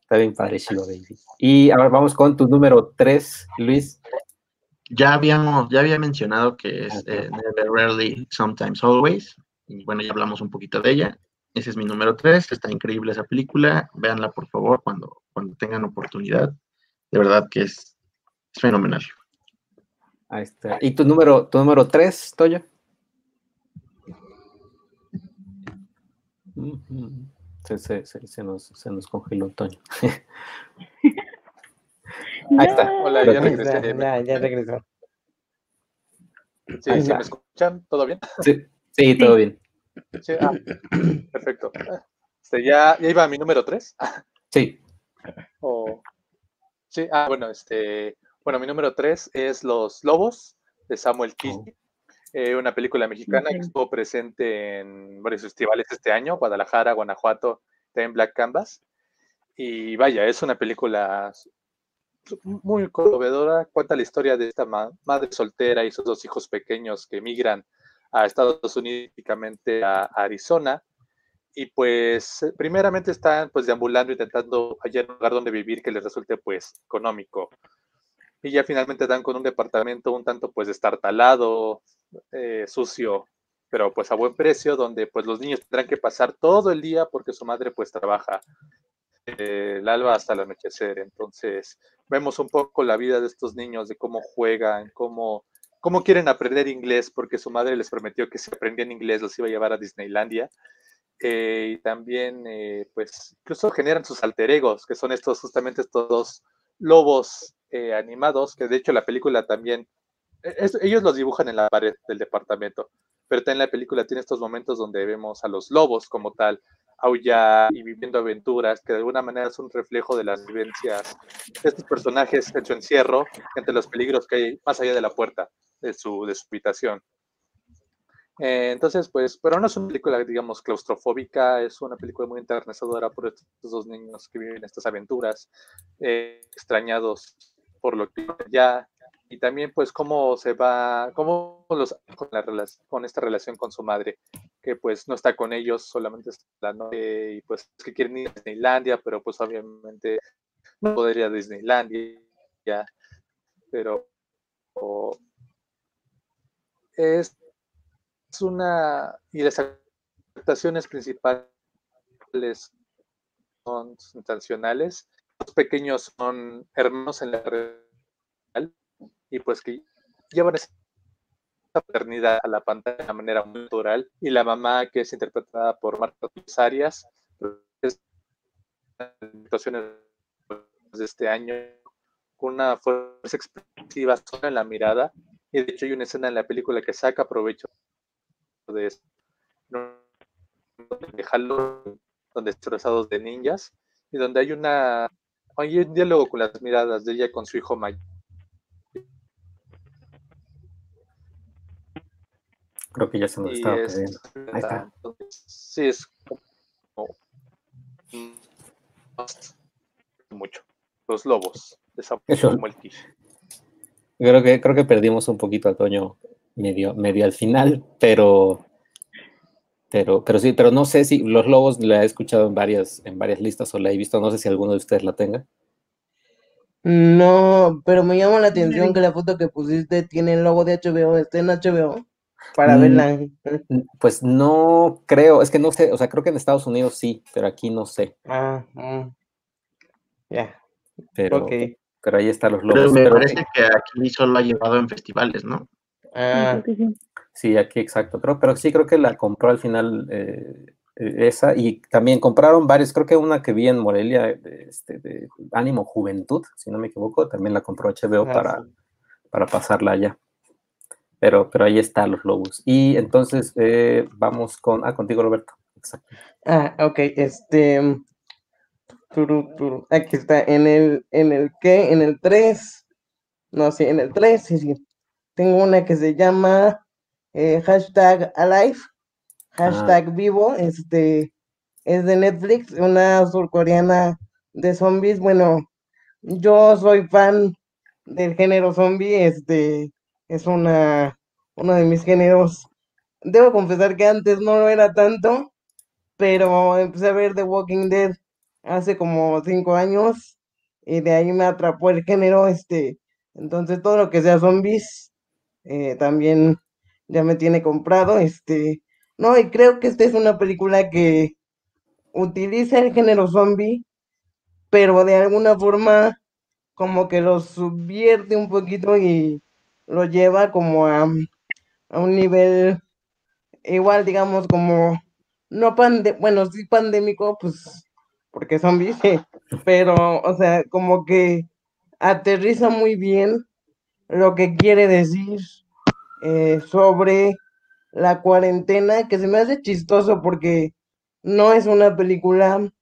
Está bien padre, Shiva Baby. Y ahora vamos con tu número 3, Luis. Ya habíamos, ya había mencionado que es Ajá. eh, Never Rarely, Sometimes Always. Y bueno, ya hablamos un poquito de ella. Ese es mi número 3. Está increíble esa película. Véanla, por favor, cuando, cuando tengan oportunidad. De verdad que es, es fenomenal. Ahí está. ¿Y tu número, tu número 3, Toyo? Ujú. Se, se- se- se nos, se nos congeló Toño. Ahí está. Hola, ya regresé. Ya, regresó. Sí, ¿sí me escuchan? ¿Todo bien? Sí, sí, todo bien. Sí, ah, perfecto. Este, ya, ya iba a mi número 3. Sí. O... Sí, ah, bueno, este, bueno, mi número 3 es Los Lobos de Samuel Kisky, eh, una película mexicana que estuvo presente en varios festivales este año, Guadalajara, Guanajuato, también Black Canvas. Y vaya, es una película muy conmovedora, cuenta la historia de esta ma- madre soltera y sus dos hijos pequeños que emigran a Estados Unidos, a Arizona, y pues eh, primeramente están pues deambulando, intentando hallar un lugar donde vivir que les resulte pues económico. Y ya finalmente dan con un departamento un tanto pues destartalado, eh, sucio, pero pues a buen precio, donde pues los niños tendrán que pasar todo el día porque su madre pues trabaja el alba hasta el anochecer. Entonces vemos un poco la vida de estos niños, de cómo juegan, cómo, cómo quieren aprender inglés, porque su madre les prometió que si aprendían inglés los iba a llevar a Disneylandia. Y también, eh, pues, incluso generan sus alter egos, que son estos, justamente estos dos lobos eh, animados, que de hecho la película también, es- ellos los dibujan en la pared del departamento, pero también la película tiene estos momentos donde vemos a los lobos como tal, aullar y viviendo aventuras, que de alguna manera es un reflejo de las vivencias de estos personajes en su encierro, entre los peligros que hay más allá de la puerta de su, de su habitación. Eh, entonces, pues, pero no es una película, digamos, claustrofóbica, es una película muy enternecedora por estos dos niños que viven estas aventuras, eh, extrañados por lo que ya, y también, pues, cómo se va, cómo los, con, la, con esta relación con su madre, que pues no está con ellos, solamente está la noche, y pues que quieren ir a Disneylandia, pero pues obviamente no podría Disneylandia, pero es una, y las actuaciones principales son intencionales, los pequeños son hermanos en la real y pues que llevan esa paternidad a la pantalla de una manera muy natural y la mamá que es interpretada por Marta Arias es actuaciones de este año con una fuerza expresiva solo en la mirada y de hecho hay una escena en la película que saca provecho de de Halloween, donde disfrazados de ninjas, y donde hay una hay un diálogo con las miradas de ella con su hijo mayor. Creo que ya se nos estaba perdiendo. Ahí está. Sí, es como, mucho. Los lobos. Como el creo que creo que perdimos un poquito a Toño medio, medio al final, pero, pero, pero sí, pero no sé si Los Lobos la he escuchado en varias, en varias listas o la he visto, no sé si alguno de ustedes la tenga. No, pero me llama la atención que la foto que pusiste tiene el logo de HBO, está en HBO para mm, verla. Pues no creo, es que no sé, o sea, creo que en Estados Unidos sí, pero aquí no sé. Ah, mm. ya. Pero, pero ahí están los lobos. Pero me parece que aquí solo ha llevado en festivales, ¿no? Ah. Sí, aquí exacto. Pero, pero sí creo que la compró al final eh, eh, esa y también compraron varios. Creo que una que vi en Morelia de, este, de Ánimo Juventud, si no me equivoco, también la compró HBO ah, para, para pasarla allá. Pero, pero ahí están los lobos. Y entonces eh, vamos con. Ah, contigo, Roberto. Exacto. Ah, ok. Este. Aquí está. En el, en el qué? En el 3. No, sí, en el 3, sí, sí. Tengo una que se llama eh, hashtag Alive, hashtag ah. vivo, este, es de Netflix, una surcoreana de zombies. Bueno, yo soy fan del género zombie, este, es una, uno de mis géneros. Debo confesar que antes no lo era tanto, pero empecé a ver The Walking Dead hace como cinco años y de ahí me atrapó el género, este, entonces todo lo que sea zombies eh, también ya me tiene comprado. Este, no, y creo que esta es una película que utiliza el género zombie, pero de alguna forma como que lo subvierte un poquito y lo lleva como a, a un nivel igual, digamos, como no pande bueno, sí pandémico, pues porque zombies, pero, o sea, como que aterriza muy bien lo que quiere decir eh, sobre la cuarentena, que se me hace chistoso porque no es una película,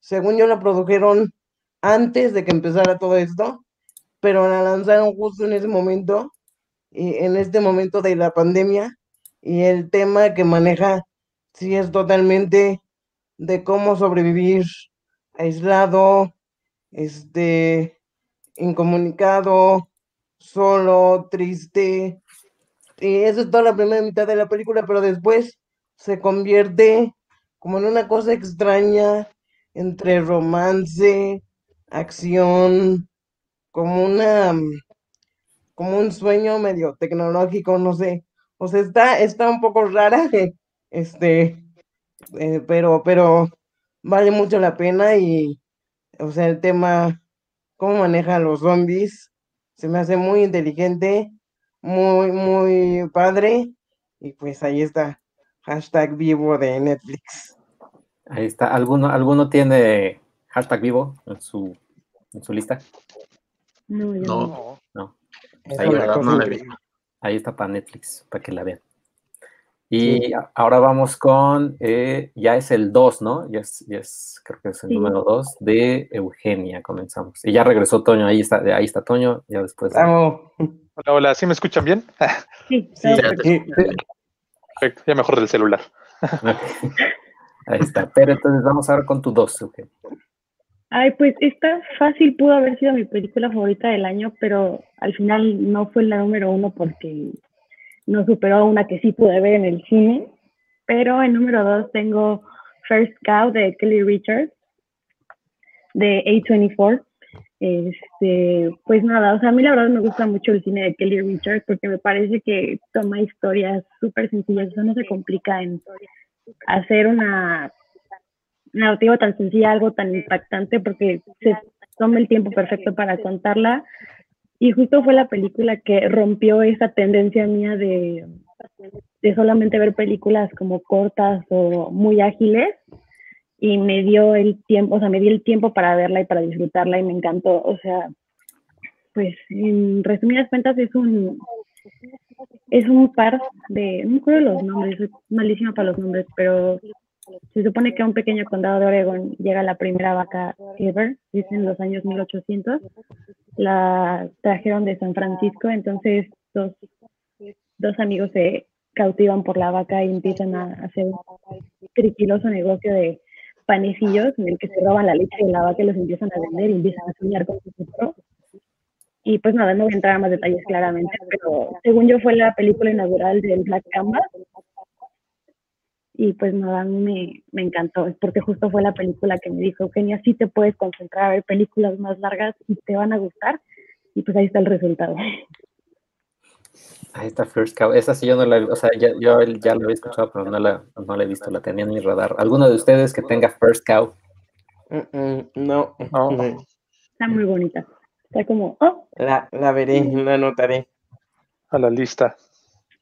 según yo la produjeron antes de que empezara todo esto, pero la lanzaron justo en ese momento, y en este momento de la pandemia, y el tema que maneja sí es totalmente de cómo sobrevivir aislado, este, incomunicado, solo, triste. Y eso es toda la primera mitad de la película, pero después se convierte como en una cosa extraña entre romance, acción, como una como un sueño medio tecnológico, no sé. O sea, está, está un poco rara, este, eh, pero, pero vale mucho la pena y, o sea, el tema, cómo maneja los zombies, se me hace muy inteligente, muy, muy padre. Y pues ahí está, hashtag vivo de Netflix. Ahí está. ¿Alguno, ¿alguno tiene hashtag vivo en su, en su lista? No, yo no. no. Ahí, ahí, está para Netflix, para que la vean. Y ahora vamos con, eh, ya es el 2, ¿no? Ya es, ya es, creo que es el número 2 de Eugenia, comenzamos. Y ya regresó Toño, ahí está, ahí está Toño, ya después. Hola, hola, ¿sí me escuchan bien? Sí, sí. Perfecto, ya mejor del celular. Ahí está. Pero entonces vamos ahora con tu dos, okay. Ay, pues esta fácil pudo haber sido mi película favorita del año, pero al final no fue la número uno porque no superó a una que sí pude ver en el cine. Pero en número dos tengo First Cow de Kelly Richards, de A24. Este, pues nada, o sea, a mí la verdad me gusta mucho el cine de Kelly Richards porque me parece que toma historias súper sencillas, eso no se complica en hacer una narrativa tan sencilla, algo tan impactante, porque se toma el tiempo perfecto para contarla. Y justo fue la película que rompió esa tendencia mía de, de solamente ver películas como cortas o muy ágiles y me dio el tiempo, o sea, me dio el tiempo para verla y para disfrutarla y me encantó. O sea, pues en resumidas cuentas es un es un par de, no me acuerdo los nombres, soy malísima para los nombres, pero se supone que a un pequeño condado de Oregon llega la primera vaca ever, dicen en los años 1800. La trajeron de San Francisco, entonces dos, dos amigos se cautivan por la vaca y empiezan a hacer un triquiloso negocio de panecillos en el que se roban la leche de la vaca y los empiezan a vender y empiezan a soñar con su futuro. Y pues nada, no voy a entrar a más detalles claramente, pero según yo fue la película inaugural del Black Canvas, y pues nada, a mí me, encantó, porque justo fue la película que me dijo, Eugenia, sí te puedes concentrar a ver películas más largas y te van a gustar, y pues ahí está el resultado. Ahí está First Cow. Esa sí yo no la o sea, ya, yo ya la había escuchado, pero no la, no la he visto, la tenía en mi radar. ¿Alguno de ustedes que tenga First Cow? no. Está muy bonita. Está como, oh. La, la veré, la anotaré. A la lista.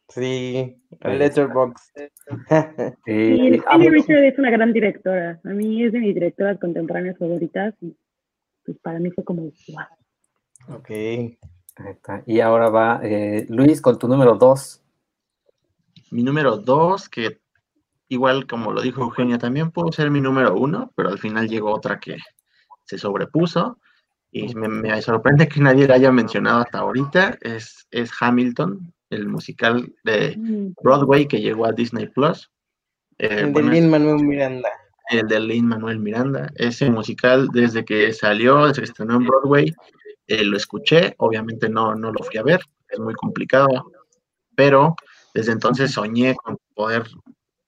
Sí, Letterbox. sí, Kelly Richard es una gran directora. A mí es de mis directoras contemporáneas favoritas. Y pues para mí fue como, wow. Ok. Y ahora va eh, Luis con tu número dos. Mi número dos, que igual como lo dijo Eugenia, también pudo ser mi número uno, pero al final llegó otra que se sobrepuso. Y me, me sorprende que nadie la haya mencionado hasta ahorita. Es, es Hamilton, el musical de mm. Broadway que llegó a Disney Plus. Eh, el de Lin Manuel Miranda. El de Lin Manuel Miranda. Ese musical, desde que salió, desde que estrenó en Broadway, eh, lo escuché. Obviamente no, no lo fui a ver, es muy complicado, pero desde entonces soñé con poder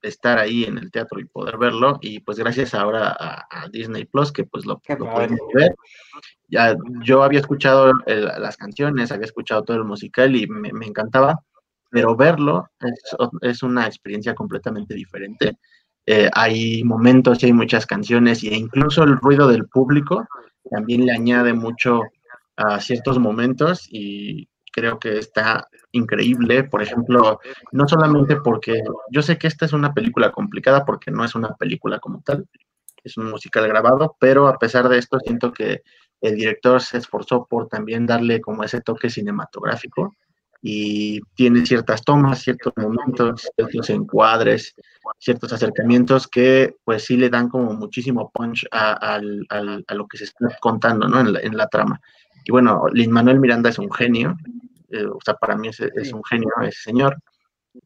estar ahí en el teatro y poder verlo y pues gracias ahora a, Disney Plus que pues lo, lo podemos ver ya yo había escuchado las canciones, había escuchado todo el musical y me, encantaba, pero verlo es, una experiencia completamente diferente. Eh, hay momentos y hay muchas canciones e incluso el ruido del público también le añade mucho a ciertos momentos y creo que está increíble, por ejemplo, no solamente porque yo sé que esta es una película complicada porque no es una película como tal, es un musical grabado, pero a pesar de esto siento que el director se esforzó por también darle como ese toque cinematográfico y tiene ciertas tomas, ciertos momentos, ciertos encuadres, ciertos acercamientos que pues sí le dan como muchísimo punch a, lo que se está contando ¿no? en, la, trama. Y bueno, Lin Manuel Miranda es un genio, eh, o sea, para mí es, es, un genio ese señor.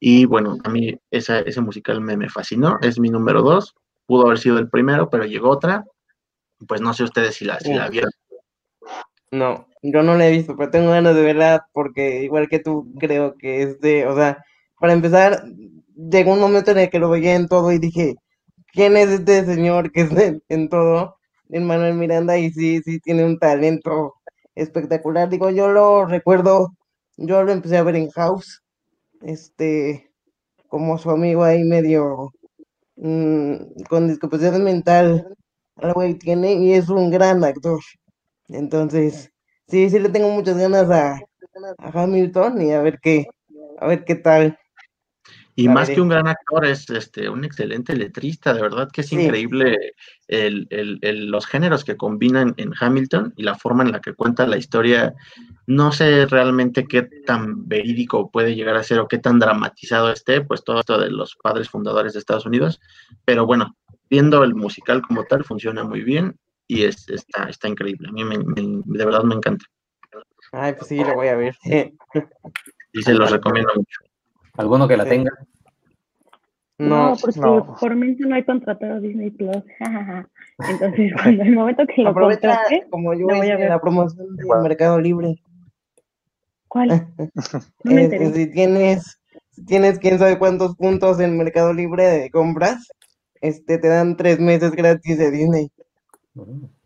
Y bueno, a mí ese musical me, me fascinó, es mi número dos, pudo haber sido el primero, pero llegó otra. Pues no sé ustedes si la, si la vieron. No, yo no la he visto, pero tengo ganas de verla porque igual que tú creo que es de, o sea, para empezar, llegó un momento en el que lo veía en todo y dije, ¿quién es este señor que es en, todo? En Manuel Miranda y sí, sí tiene un talento espectacular. Digo, yo lo recuerdo, yo lo empecé a ver en House, este, como su amigo ahí medio mm, con discapacidad mental, algo que tiene y es un gran actor. Entonces, sí, sí le tengo muchas ganas a, Hamilton y a ver qué, a ver qué tal. Y más que un gran actor, es este un excelente letrista, de verdad que es increíble el, los géneros que combinan en Hamilton y la forma en la que cuenta la historia. No sé realmente qué tan verídico puede llegar a ser o qué tan dramatizado esté, pues todo esto de los padres fundadores de Estados Unidos, pero bueno, viendo el musical como tal, funciona muy bien y es, está, está increíble. A mí me, de verdad me encanta. Ay, pues sí, lo voy a ver. y se los recomiendo mucho. ¿Alguno que la tenga? No, No, porque no. por mí no hay contratado Disney Plus. Entonces, cuando el momento que lo aprovecha contrate, como yo voy a ver. la promoción de. Mercado Libre. ¿cuál? No me si tienes, si tienes quién sabe cuántos puntos en Mercado Libre de compras, este te dan tres meses gratis de Disney.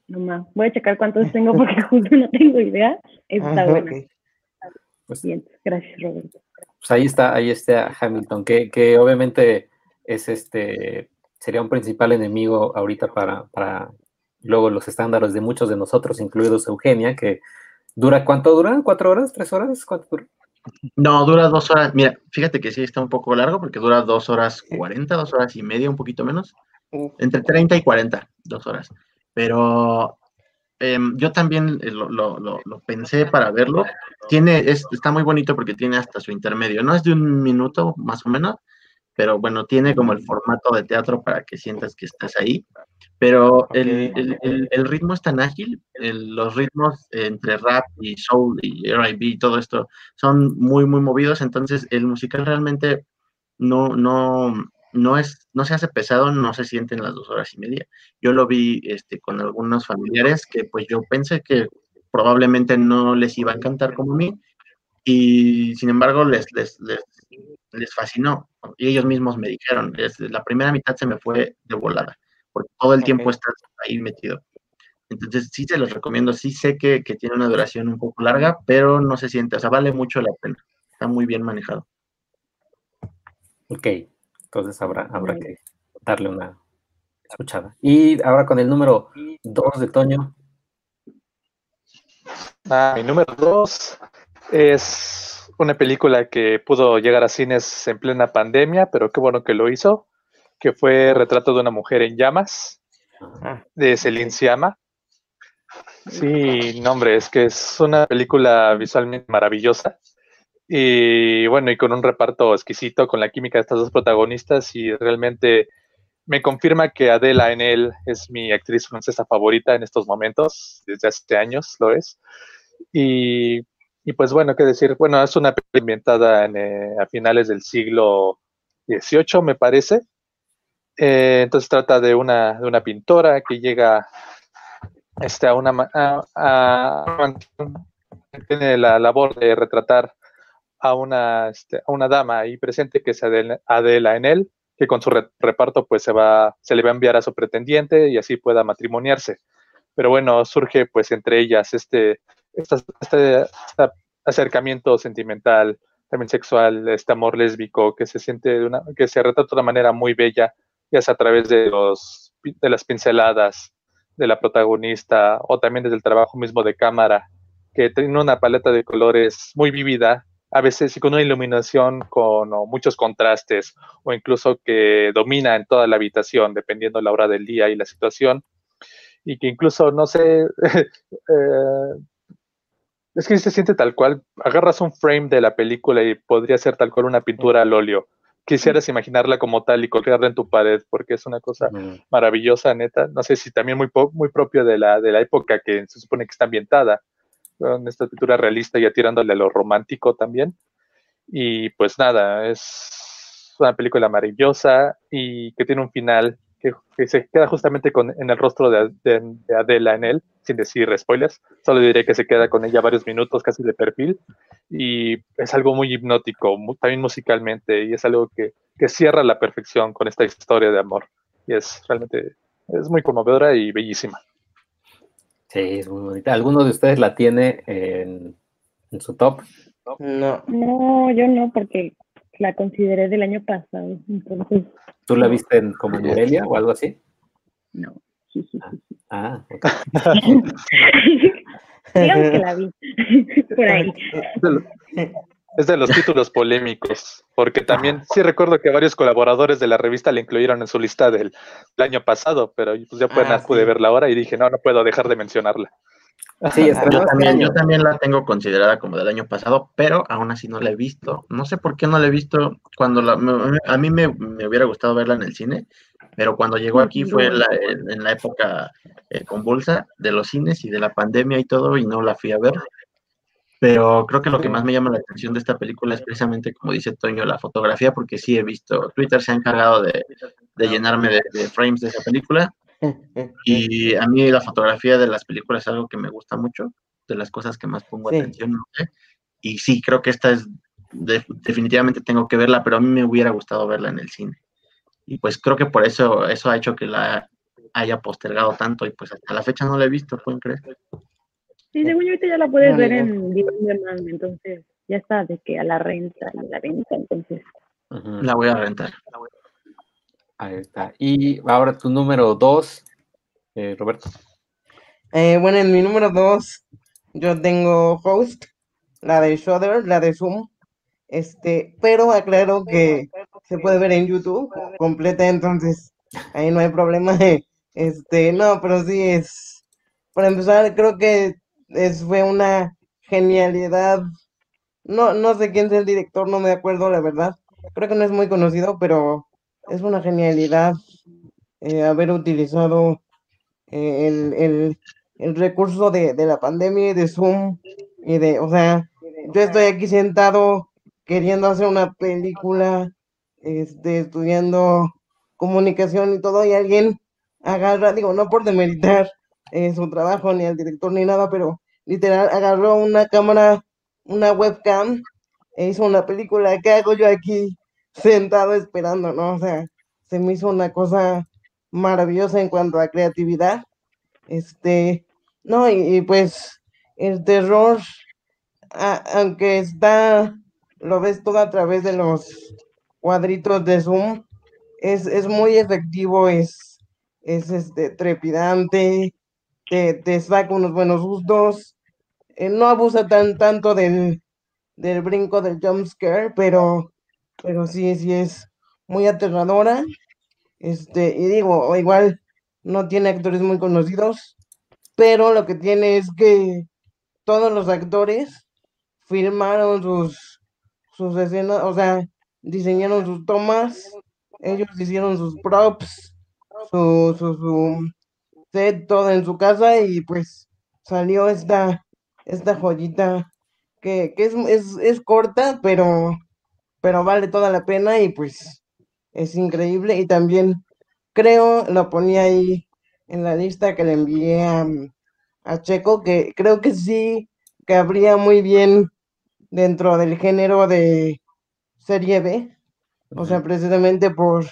No más. Voy a checar cuántos tengo porque justo no tengo idea. Está Ajá, bueno. ok. Pues, Bien, gracias, Roberto. Pues ahí está, ahí está Hamilton, que, que obviamente es este, sería un principal enemigo ahorita para, para luego los estándares de muchos de nosotros, incluidos Eugenia, que dura, ¿cuánto dura? ¿Cuatro horas? ¿Tres horas? ¿Cuánto dura? No, dura dos horas. Mira, fíjate que sí está un poco largo porque dura dos horas cuarenta, dos horas y media, un poquito menos. Entre 30 y 40, dos horas. Pero em, yo también eh, lo, lo- lo- lo pensé para verlo. Tiene, es- está muy bonito porque tiene hasta su intermedio. No es de un minuto más o menos, pero bueno, tiene como el formato de teatro para que sientas que estás ahí. Pero el, el- el- el ritmo es tan ágil, los ritmos entre rap y soul y R&B y todo esto son muy, muy movidos. Entonces, el musical realmente no, no, no, es, no se hace pesado, no se siente en las dos horas y media. Yo lo vi este, con algunos familiares que pues yo pensé que probablemente no les iba a encantar como a mí y sin embargo les, les, les, les fascinó y ellos mismos me dijeron, es- la primera mitad se me fue de volada, porque todo el tiempo estás ahí metido. Entonces sí se los recomiendo, sí sé que, que tiene una duración un poco larga, pero no se siente, o sea, vale mucho la pena, está muy bien manejado. Ok, entonces habrá, habrá que darle una escuchada. Y ahora con el número dos de Toño. Ah, mi número dos es una película que pudo llegar a cines en plena pandemia, pero qué bueno que lo hizo, que fue Retrato de una mujer en llamas, Ah, de Celine Sciamma. Sí, no, hombre, es que es una película visualmente maravillosa. Y bueno, y con un reparto exquisito, con la química de estas dos protagonistas, y realmente me confirma que Adela en él es mi actriz francesa favorita en estos momentos, desde hace años lo es. Y, y pues bueno, qué decir, bueno, es una película ambientada en, eh, a finales del siglo XVIII, me parece. Eh, entonces trata de una, de una pintora que llega este, a una a- a- tiene la labor de retratar a una, este, a una dama ahí presente que es Adela, en él, que con su re- reparto pues se va, se le va a enviar a su pretendiente y así pueda matrimoniarse. Pero bueno, surge pues entre ellas este, este, este acercamiento sentimental, también sexual, este amor lésbico que se siente de una, que se retrata de una manera muy bella, ya sea a través de los de las pinceladas de la protagonista o también desde el trabajo mismo de cámara, que tiene una paleta de colores muy vívida, a veces y con una iluminación con o muchos contrastes o incluso que domina en toda la habitación dependiendo la hora del día y la situación. Y que incluso no sé eh, es que se siente tal cual agarras un frame de la película y podría ser tal cual una pintura al óleo. Quisieras imaginarla como tal y colgarla en tu pared porque es una cosa maravillosa, neta. No sé si también muy, muy propio de la, de la época que se supone que está ambientada, con esta pintura realista ya tirándole a lo romántico también. Y pues nada, es una película maravillosa y que tiene un final que, se queda justamente con, en el rostro de, de- de Adela en él, sin decir spoilers. Solo diré que se queda con ella varios minutos casi de perfil y es algo muy hipnótico, también musicalmente, y es algo que, que cierra la perfección con esta historia de amor. Y es realmente, es muy conmovedora y bellísima. Sí, es muy bonita. ¿Alguno de ustedes la tiene en, en su top? no. No, yo no, porque la consideré del año pasado. Entonces, ¿Tú la viste en, como en Morelia o algo así? no. Jiji. Ah, ok. Digamos que la vi. Por ahí. Es de los títulos polémicos, porque también sí recuerdo que varios colaboradores de la revista la incluyeron en su lista del, del año pasado, pero pues yo apenas Ah, pude sí. verla ahora y dije, no, no puedo dejar de mencionarla. Sí, Yo también, yo también la tengo considerada como del año pasado, pero aún así no la he visto. No sé por qué no la he visto cuando la, me- a mí me, me hubiera gustado verla en el cine, pero cuando llegó aquí fue en la, en, en la época eh, convulsa de los cines y de la pandemia y todo, y no la fui a ver. Pero creo que lo que más me llama la atención de esta película es precisamente, como dice Toño, la fotografía, porque sí he visto, Twitter se ha encargado de, llenarme de, frames de esa película. Y a mí la fotografía de las películas es algo que me gusta mucho, de las cosas que más pongo atención. Y sí, creo que esta es, definitivamente tengo que verla, pero a mí me hubiera gustado verla en el cine. Y pues creo que por eso, eso ha hecho que la haya postergado tanto y pues hasta la fecha no la he visto, ¿pueden creer? Sí, según yo ahorita ya la puedes ver en demand, entonces ya está de que a la renta y la venta, entonces. La voy a rentar. Ahí está. Y ahora tu número dos, eh, Roberto. Eh, bueno, en mi número dos, yo tengo Host, la de Shudder, la de Zoom. Este, pero aclaro que se puede ver en YouTube completa, entonces ahí no hay problema. Este, no, pero sí es. Para empezar, creo que es, fue una genialidad. No, no sé quién es el director, no me acuerdo, la verdad. Creo que no es muy conocido, pero es una genialidad eh, haber utilizado eh, el, recurso de, la pandemia y de Zoom y de, o sea, yo estoy aquí sentado queriendo hacer una película, este, estudiando comunicación y todo, y alguien agarra, digo, no por demeritar eh, su trabajo, ni al director, ni nada, pero literal agarró una cámara, una webcam, e hizo una película. ¿Qué hago yo aquí sentado esperando, no? O sea, se me hizo una cosa maravillosa en cuanto a creatividad. Este, no, y, pues el terror, aunque está, lo ves todo a través de los cuadritos de Zoom, es, es muy efectivo, es, es este, trepidante, te, saca unos buenos gustos, eh, no abusa tan tanto del, del brinco del jump scare, pero, pero sí, sí es muy aterradora. Este, y digo, igual no tiene actores muy conocidos, pero lo que tiene es que todos los actores filmaron sus, sus escenas, o sea, diseñaron sus tomas, ellos hicieron sus props, su, su set, todo en su casa y pues salió esta, esta joyita que, es, es, es, corta, pero, pero vale toda la pena y pues es increíble. Y también creo, lo ponía ahí en la lista que le envié a, a Checo, que creo que sí que habría muy bien dentro del género de serie B. O sea, precisamente por,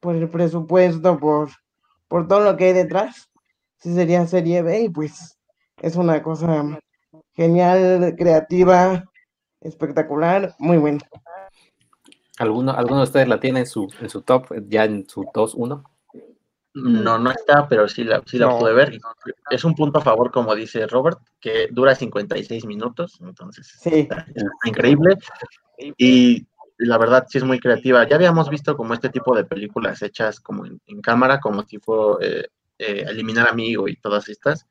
por el presupuesto, por, por todo lo que hay detrás. Sí sería serie B y pues es una cosa genial, creativa, espectacular, muy buena. ¿Alguno, ¿Alguno de ustedes la tiene en su, en su top, ya en su 2-1? No, no está, pero sí la, sí la pude ver. Es un punto a favor, como dice Robert, que dura 56 minutos, entonces sí. está, increíble. Y la verdad sí es muy creativa. Ya habíamos visto como este tipo de películas hechas como en, cámara, como tipo eh, eh, Eliminar Amigo y todas estas,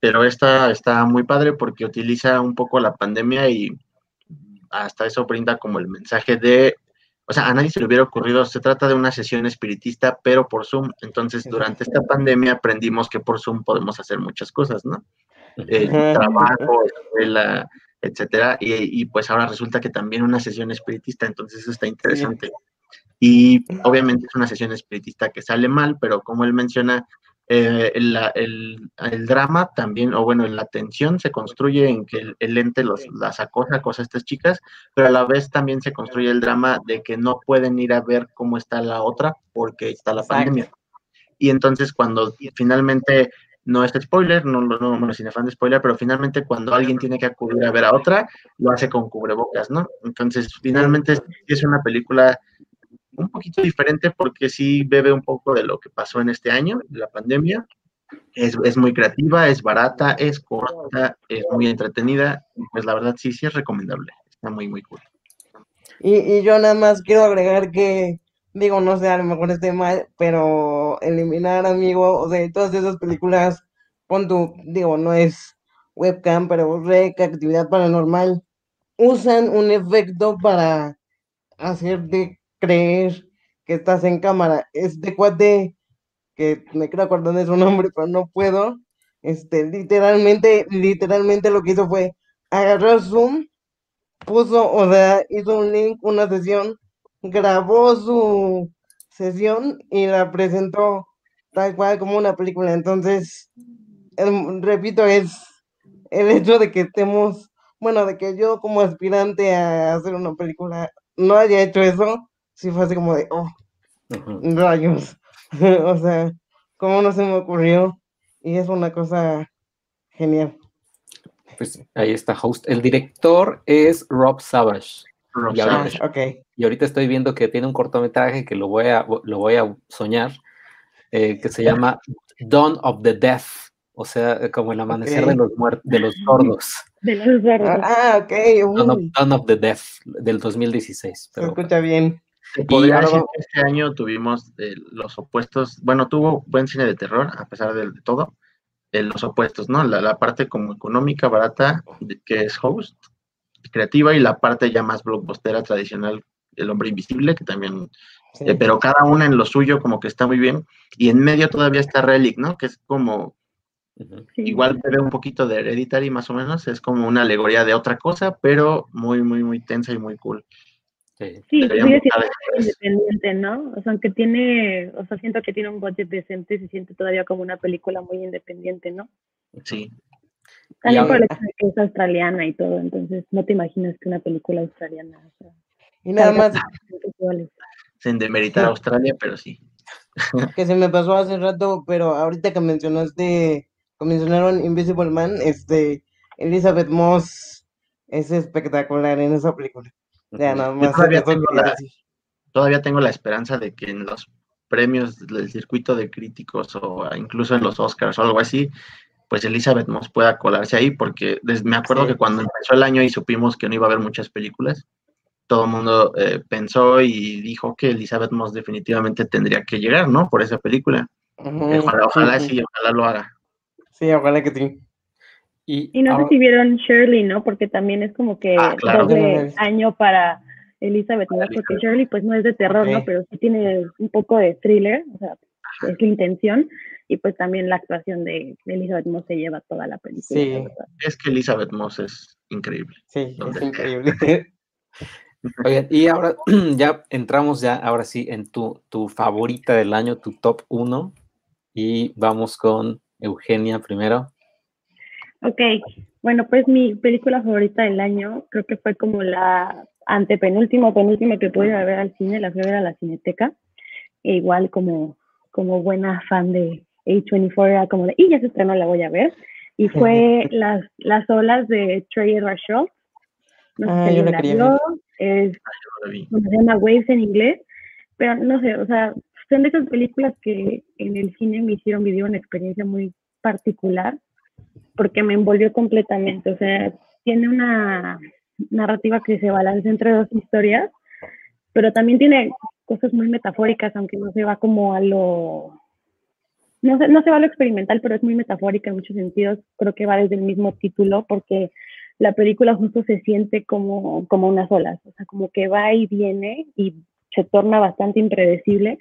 pero esta está muy padre porque utiliza un poco la pandemia y hasta eso brinda como el mensaje de, o sea, a nadie se le hubiera ocurrido, se trata de una sesión espiritista, pero por Zoom. Entonces, durante esta pandemia aprendimos que por Zoom podemos hacer muchas cosas, ¿no? Eh, trabajo, escuela, etcétera, y, pues ahora resulta que también una sesión espiritista, entonces eso está interesante. Y obviamente es una sesión espiritista que sale mal, pero como él menciona, eh, el, el, drama también, o bueno, la tensión se construye en que el, ente los, las acosa, acosa a estas chicas, pero a la vez también se construye el drama de que no pueden ir a ver cómo está la otra porque está la pandemia. Y entonces cuando finalmente no es spoiler, no, no, no, sin afán de spoiler, pero finalmente cuando alguien tiene que acudir a ver a otra, lo hace con cubrebocas, ¿no? Entonces, finalmente es, una película un poquito diferente porque sí bebe un poco de lo que pasó en este año, la pandemia. Es, es muy creativa, es barata, es corta, es muy entretenida, pues la verdad sí, sí es recomendable, está muy, muy cool. Y, y yo nada más quiero agregar que digo, no sé, a lo mejor esté mal, pero eliminar amigo, o sea, todas esas películas, pon tu, digo, no es webcam, pero rec, actividad paranormal, usan un efecto para hacerte creer que estás en cámara. Este cuate, que me quiero acordar de su nombre, pero no puedo, este, literalmente, literalmente lo que hizo fue agarró Zoom, puso, o sea, hizo un link, una sesión, grabó su sesión y la presentó tal cual como una película. Entonces, em, repito, es el hecho de que estemos, bueno, de que yo como aspirante a hacer una película no haya hecho eso, sí fue así como de, oh, rayos. o sea, ¿cómo no se me ocurrió? Y es una cosa genial. Pues ahí está host. El director es Rob Savage. Rob Y ahora- Savage. Ah, ok. Y ahorita estoy viendo que tiene un cortometraje que lo voy a, lo voy a soñar, eh, que se llama Dawn of the Deaf, o sea, como el amanecer Ok. de los muertos, de los sordos. De los gordos. Ah, ah, ok. Dawn of, Dawn of the Deaf del 2016. se Pero, escucha bien. Se decir va- que este año tuvimos eh, los opuestos, bueno, tuvo buen cine de terror, a pesar de, de todo, eh, los opuestos, ¿no? La, la parte como económica, barata, de- que es host, creativa, y la parte ya más blockbustera, tradicional, El Hombre Invisible, que también, Sí. eh, pero cada una en lo suyo como que está muy bien, y en medio todavía está Relic, ¿no? Que es como. Sí. igual bebe un poquito de Hereditary más o menos, es como una alegoría de otra cosa, pero muy, muy, muy tensa y muy cool. Sí. Sí, independiente, ¿no? O sea, aunque tiene, o sea, siento que tiene un budget decente, se siente todavía como una película muy independiente, ¿no? Sí, También por el hecho de que es australiana y todo, entonces no te imaginas que una película australiana, o sea, Y nada más sin demeritar a Australia, pero sí. que se me pasó hace rato, pero ahorita que mencionaste, que mencionaron Invisible Man, este, Elizabeth Moss es espectacular en esa película. Ya nada más todavía tengo la- todavía tengo la esperanza de que en los premios del circuito de críticos o incluso en los Oscars o algo así, pues Elizabeth Moss pueda colarse ahí, porque me acuerdo Sí. que cuando empezó el año y supimos que no iba a haber muchas películas, todo el mundo eh, pensó y dijo que Elizabeth Moss definitivamente tendría que llegar, ¿no? Por esa película. Eh, ojalá, ojalá sí, ojalá lo haga. Sí, ojalá que sí. Y, Y no ahora- sé si vieron Shirley, ¿no? Porque también es como que Ah, claro. Doble año para Elizabeth Moss, porque. Shirley pues no es de terror, ¿no? Pero sí tiene un poco de thriller, o sea, es la intención, y pues también la actuación de Elizabeth Moss se lleva toda la película. Sí. verdad. Es que Elizabeth Moss es increíble. Sí, es increíble. Oigan, y ahora ya entramos ya, ahora sí, en tu, tu favorita del año, tu top 1, y vamos con Eugenia primero. Ok, bueno, pues mi película favorita del año creo que fue como la antepenúltima o penúltima que pude ver al cine, la fui a ver a la Cineteca. E igual como, como buena fan de A24 era como de, y ya se estrenó, la voy a ver. Y fue las, las olas de Trey Edward Schultz. No sé Ah, si yo alguien la vio, es bueno, se llama Waves en inglés, pero no sé, o sea, son de esas películas que en el cine me hicieron vivir una experiencia muy particular, porque me envolvió completamente, o sea, tiene una narrativa que se balancea entre dos historias, pero también tiene cosas muy metafóricas, aunque no se va como a lo... No se, no se va a lo experimental, pero es muy metafórica en muchos sentidos. Creo que va desde el mismo título, porque la película justo se siente como, como unas olas, o sea, como que va y viene y se torna bastante impredecible,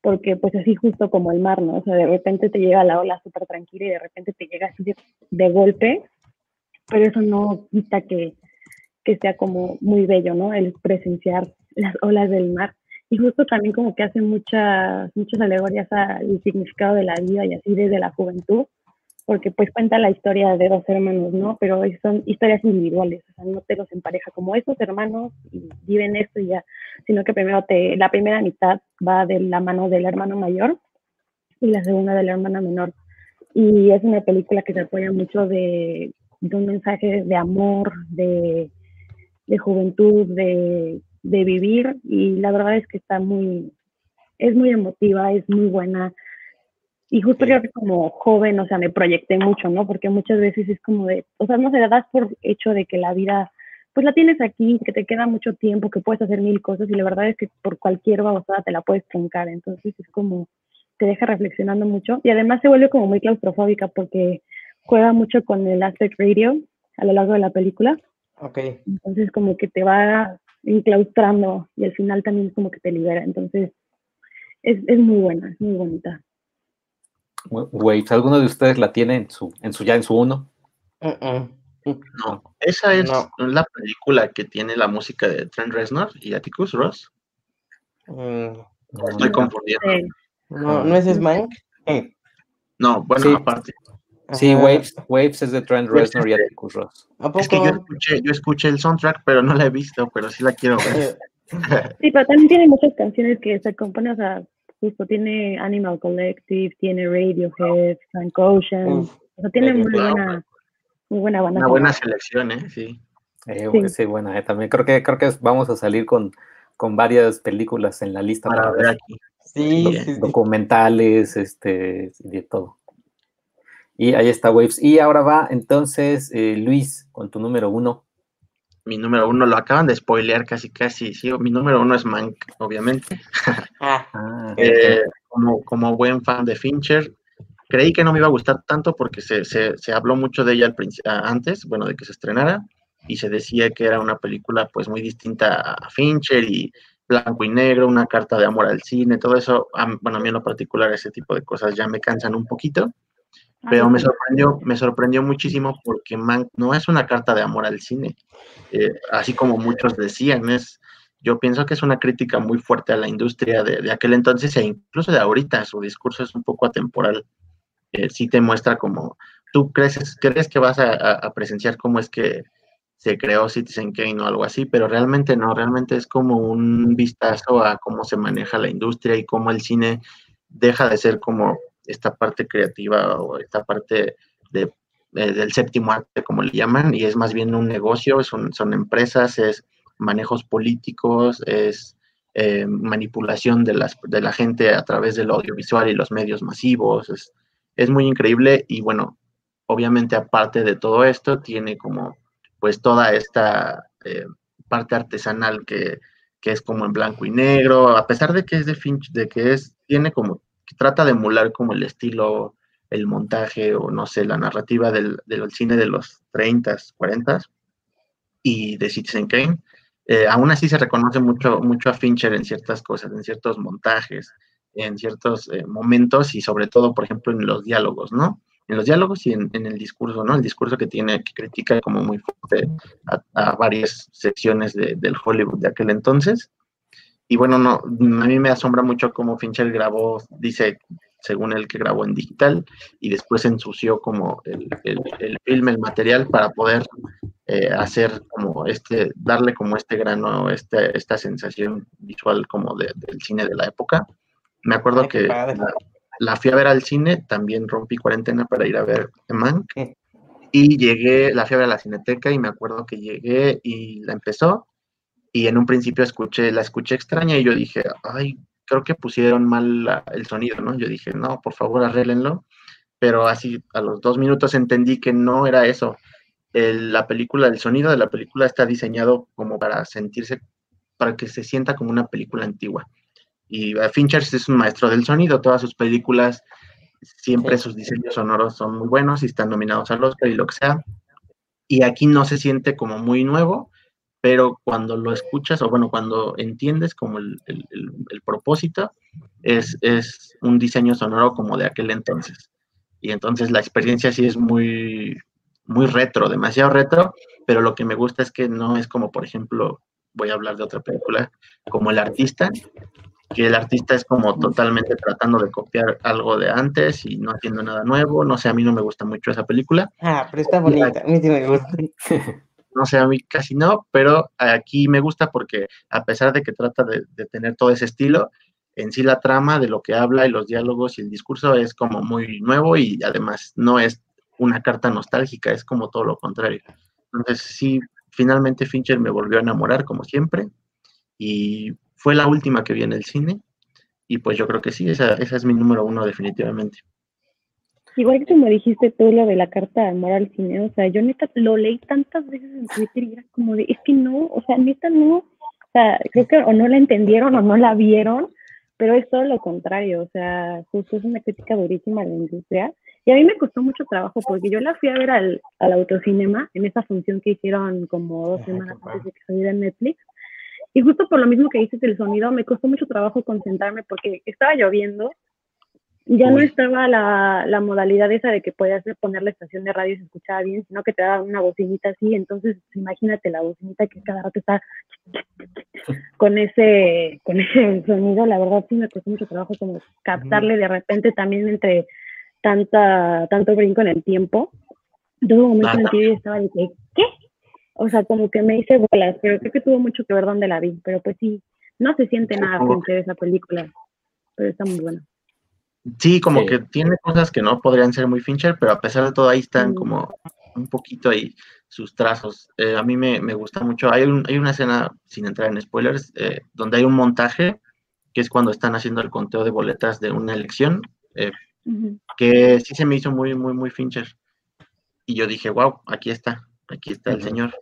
porque pues así justo como el mar, ¿no? O sea, de repente te llega la ola súper tranquila y de repente te llega así de, golpe, pero eso no quita que, que sea como muy bello, ¿no? El presenciar las olas del mar. Y justo también como que hace muchas, muchas alegorías al significado de la vida y así desde la juventud, porque pues cuenta la historia de dos hermanos, ¿no? Pero son historias individuales, o sea, no te los empareja como esos hermanos y viven esto y ya, sino que primero te, la primera mitad va de la mano del hermano mayor y la segunda de la hermana menor. Y es una película que se apoya mucho de, de un mensaje de amor, de, de juventud, de, de vivir y la verdad es que está muy, es muy emotiva, es muy buena. Y justo que como joven, o sea, me proyecté mucho, ¿no? Porque muchas veces es como de, o sea, no se das por hecho de que la vida, pues la tienes aquí, que te queda mucho tiempo, que puedes hacer mil cosas y la verdad es que por cualquier babosada te la puedes truncar. Entonces es como, te deja reflexionando mucho y además se vuelve como muy claustrofóbica porque juega mucho con el aspect radio a lo largo de la película. Ok. Entonces como que te va enclaustrando y al final también es como que te libera. Entonces es, es muy buena, es muy bonita. Waves, ¿alguno de ustedes la tiene en su, en su ya en su uno? No, esa es No. la película que tiene la música de Trent Reznor y Atticus Ross. Mm, No, Estoy no. confundiendo. No, ¿no es Smank? Eh, No, bueno, Sí. aparte. Sí. Waves, Waves es de Trent Waves Reznor y Atticus Ross. ¿A poco? Es que yo escuché, yo escuché el soundtrack, pero no la he visto, pero sí la quiero ver. Sí, pero también tiene muchas canciones que se componen, o sea, justo tiene Animal Collective, tiene Radiohead, Frank Ocean, uf, o sea, tiene muy buena, muy buena banda. Una buena selección, ¿eh? Sí. Eh, Sí. sí, buena, eh, también creo que creo que vamos a salir con, con varias películas en la lista Para para ver aquí. Sí, sí. documentales, este, de todo. Y ahí está Waves. Y ahora va entonces eh, Luis con tu número uno. Mi número uno, lo acaban de spoilear casi, casi. Sí, mi número uno es Mank, obviamente. Ah, Ah, Eh, como, como buen fan de Fincher, creí que no me iba a gustar tanto porque se, se, se habló mucho de ella al antes, bueno, de que se estrenara, y se decía que era una película pues muy distinta a Fincher y blanco y negro, una carta de amor al cine, todo eso, a- bueno, a mí en lo particular ese tipo de cosas ya me cansan un poquito, pero me sorprendió, me sorprendió muchísimo porque Mank no es una carta de amor al cine, eh, así como muchos decían, es, yo pienso que es una crítica muy fuerte a la industria de, de aquel entonces e incluso de ahorita, su discurso es un poco atemporal, eh, sí te muestra como, tú crees, crees que vas a, a- a presenciar cómo es que se creó Citizen Kane o algo así, pero realmente no, realmente es como un vistazo a cómo se maneja la industria y cómo el cine deja de ser como esta parte creativa o esta parte de, eh, del séptimo arte, como le llaman, y es más bien un negocio, son, son empresas, es manejos políticos, es eh, manipulación de, las, de la gente a través del audiovisual y los medios masivos, es, es muy increíble y bueno, obviamente aparte de todo esto, tiene como pues toda esta eh, parte artesanal que, que, es como en blanco y negro, a pesar de que es de Finch, de que es, tiene como, trata de emular como el estilo, el montaje o no sé, la narrativa del, del cine de los 30, 40 y de Citizen Kane, eh, aún así se reconoce mucho, mucho a Fincher en ciertas cosas, en ciertos montajes, en ciertos eh, momentos y sobre todo, por ejemplo, en los diálogos, ¿no? En los diálogos y en, el discurso, ¿no? El discurso que tiene, que critica como muy fuerte a, varias secciones de, del Hollywood de aquel entonces. Y bueno, no, a mí me asombra mucho cómo Fincher grabó, dice, según él que grabó en digital, y después ensució como el, el, el film, el material, para poder eh, hacer como este, darle como este grano, este, esta sensación visual como de, del cine de la época. Me acuerdo que la, la, fui a ver al cine, también rompí cuarentena para ir a ver The Mank, y llegué, la fui a ver a la cineteca y me acuerdo que llegué y la empezó, y en un principio escuché, la escuché extraña y yo dije, ay, creo que pusieron mal la, el sonido, ¿no? Yo dije, no, por favor, arréglenlo. Pero así a los dos minutos entendí que no era eso. El, la película, el sonido de la película está diseñado como para sentirse, para que se sienta como una película antigua. Y Fincher es un maestro del sonido, todas sus películas, siempre sí. sus diseños sonoros son muy buenos y están nominados al Oscar y lo que sea. Y aquí no se siente como muy nuevo, pero cuando lo escuchas, o bueno, cuando entiendes como el, el, el, el propósito, es, es, un diseño sonoro como de aquel entonces. Y entonces la experiencia sí es muy, muy retro, demasiado retro, pero lo que me gusta es que no es como, por ejemplo, voy a hablar de otra película, como El Artista, que el artista es como totalmente tratando de copiar algo de antes y no haciendo nada nuevo. No sé, a mí no me gusta mucho esa película. Ah, pero está bonita, a mí sí me gusta. no sé, a mí casi no, pero aquí me gusta porque a pesar de que trata de, de, tener todo ese estilo, en sí la trama de lo que habla y los diálogos y el discurso es como muy nuevo y además no es una carta nostálgica, es como todo lo contrario. Entonces sí, finalmente Fincher me volvió a enamorar como siempre y fue la última que vi en el cine y pues yo creo que sí, esa, esa es mi número uno definitivamente. Igual que como dijiste tú lo de la carta de amor al cine, o sea, yo neta lo leí tantas veces en Twitter y era como de, es que no, o sea, neta no, o sea, creo que o no la entendieron o no la vieron, pero es todo lo contrario, o sea, justo es una crítica durísima a la industria. Y a mí me costó mucho trabajo porque yo la fui a ver al, al autocinema en esa función que hicieron como dos semanas antes de que saliera en Netflix. Y justo por lo mismo que dices del sonido, me costó mucho trabajo concentrarme porque estaba lloviendo Ya no estaba la, la modalidad esa de que podías poner la estación de radio y se escuchaba bien, sino que te daban una bocinita así, entonces imagínate la bocinita que cada rato está con ese, con ese sonido, la verdad sí me costó mucho trabajo como captarle de repente también entre tanta, tanto brinco en el tiempo. Tuvo un momento en el que yo estaba de que, ¿qué? O sea, como que me hice bolas, pero creo que tuvo mucho que ver dónde la vi, pero pues sí, no se siente nada frente a esa película, pero está muy buena. Sí, como Sí. que tiene cosas que no podrían ser muy Fincher, pero a pesar de todo ahí están Mm. como un poquito ahí sus trazos. Eh, a mí me, me gusta mucho. Hay, un- hay una escena, sin entrar en spoilers, eh, donde hay un montaje, que es cuando están haciendo el conteo de boletas de una elección, eh, que sí se me hizo muy, muy, muy Fincher. Y yo dije, wow, aquí está, aquí está el señor.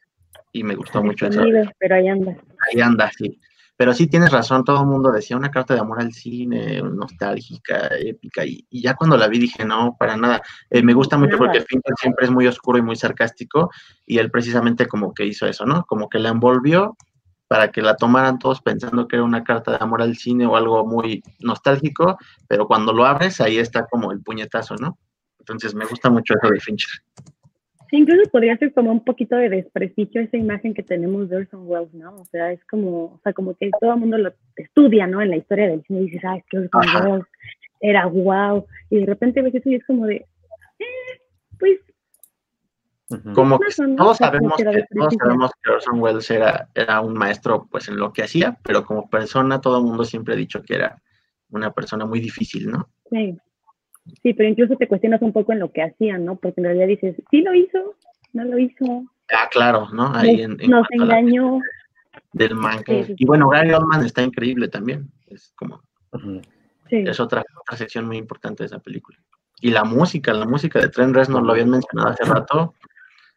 Y me gustó mucho eso. Pero ahí anda. Ahí anda, sí. Pero sí tienes razón, todo el mundo decía una carta de amor al cine, nostálgica, épica, y, y ya cuando la vi dije, no, para nada. Eh, me gusta mucho porque Fincher siempre es muy oscuro y muy sarcástico, y él precisamente como que hizo eso, ¿no? Como que la envolvió para que la tomaran todos pensando que era una carta de amor al cine o algo muy nostálgico, pero cuando lo abres, ahí está como el puñetazo, ¿no? Entonces me gusta mucho eso de Fincher. Sí, incluso podría ser como un poquito de desprestigio esa imagen que tenemos de Orson Welles, ¿no? O sea, es como, o sea, como que todo el mundo lo estudia, ¿no? En la historia del cine y dices, ah, es que Orson Ajá. Welles era wow. Y de repente ves eso y es como de, eh, pues, como que todos sabemos que que, todos sabemos que Orson Welles era, era un maestro pues en lo que hacía, pero como persona todo el mundo siempre ha dicho que era una persona muy difícil, ¿no? sí. Sí, pero incluso te cuestionas un poco en lo que hacían, ¿no? Porque en realidad dices, sí lo hizo, no lo hizo, Ah, claro, ¿no? Ahí nos, en, en nos engañó. del man. Sí, sí, Y bueno, Gary Oldman está increíble también. Es como. Sí. es otra, otra sección muy importante de esa película. Y la música, la música de Trent Reznor, lo habían mencionado hace rato,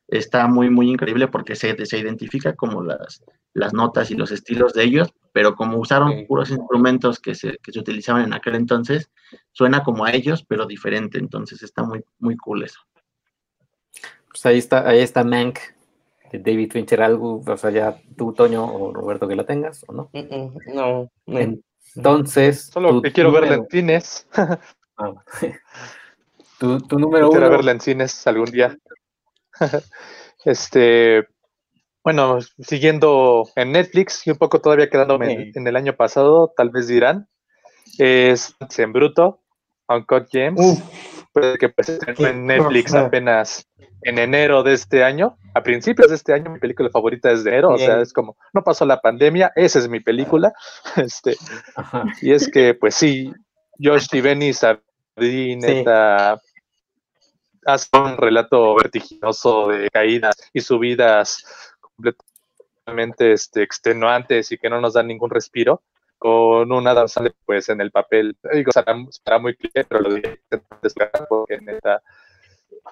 está muy, muy increíble porque se, se identifica como las, las notas y los estilos de ellos, pero como usaron puros instrumentos que se, que se utilizaban en aquel entonces, suena como a ellos, pero diferente. Entonces está muy, muy cool eso. Pues ahí está, ahí está Mank de David Fincher, algo, o sea, ya tú, Toño o Roberto, que la tengas, ¿o no? No, no. Entonces. Solo tu que quiero verla en cines. Ah, tu, tu número uno. verla en cines algún día. este, bueno, siguiendo en Netflix y un poco todavía quedándome en, Sí. en el año pasado, tal vez dirán, es en bruto, Uncut Uf, puede que pues, estrenó en Netflix apenas en enero de este año, a principios de este año, mi película favorita es de enero, o sea, es como, no pasó la pandemia, esa es mi película, este, Ajá. y es que, pues sí, Josh Benny Sardí, neta, hace un relato vertiginoso de caídas y subidas completamente este, extenuantes y que no nos dan ningún respiro, con un Adam Sandler, pues, en el papel, digo, será, será muy claro, pero lo diré porque neta,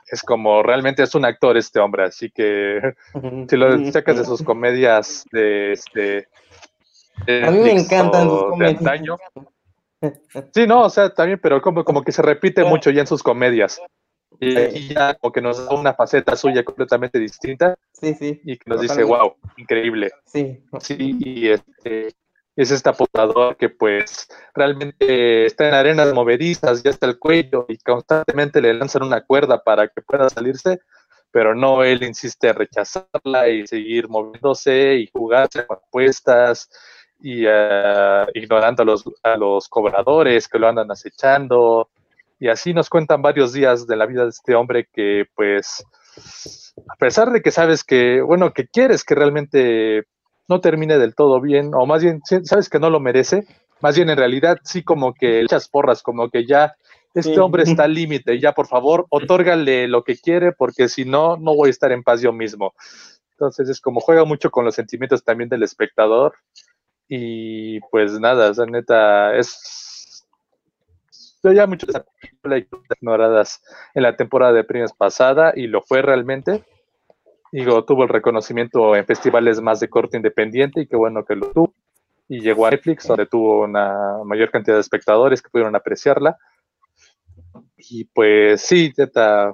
es como, realmente es un actor este hombre, así que si lo sacas de sus comedias de, este, de A mí me encantan sus comedias. antaño, Sí, no, o sea, también, pero como, como que se repite mucho ya en sus comedias. Y aquí ya como que nos da una faceta suya completamente distinta Sí, sí. y que nos dice, wow, increíble. Sí. Sí, y este, es este apostador que pues realmente está en arenas movedizas, ya está el cuello y constantemente le lanzan una cuerda para que pueda salirse, pero no, él insiste en rechazarla y seguir moviéndose y jugarse con apuestas y eh, ignorando a los, a los cobradores que lo andan acechando. Y así nos cuentan varios días de la vida de este hombre que, pues, a pesar de que sabes que, bueno, que quieres que realmente no termine del todo bien, o más bien sabes que no lo merece, más bien en realidad sí como que echas porras, como que ya este Sí. hombre está al límite, ya por favor, otórgale lo que quiere, porque si no, no voy a estar en paz yo mismo. Entonces es como juega mucho con los sentimientos también del espectador. Y pues nada, o sea, neta, es. Ya muchas películas ignoradas en la temporada de premios pasada y lo fue realmente. Digo, tuvo el reconocimiento en festivales más de corte independiente y qué bueno que lo tuvo. Y llegó a Netflix, donde tuvo una mayor cantidad de espectadores que pudieron apreciarla. Y pues sí, neta,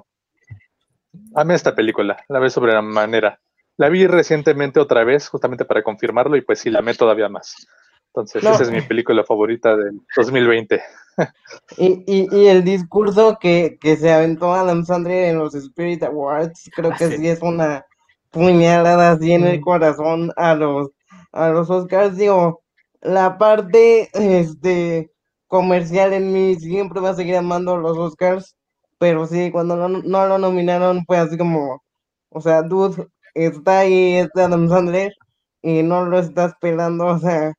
amé esta película, la ve sobre la manera. La vi recientemente otra vez, justamente para confirmarlo, y pues sí, la amé todavía más. Entonces, No. esa es mi película favorita del 2020. Y, y, y el discurso que, que se aventó Adam Sandler en los Spirit Awards, creo que Ah, sí. es una puñalada así en el Mm. corazón a los, a los Oscars. Digo, la parte este, comercial en mí siempre va a seguir amando los Oscars, pero sí, cuando no, no lo nominaron fue así como, o sea, dude, está ahí este Adam Sandler y no lo estás pelando, o sea,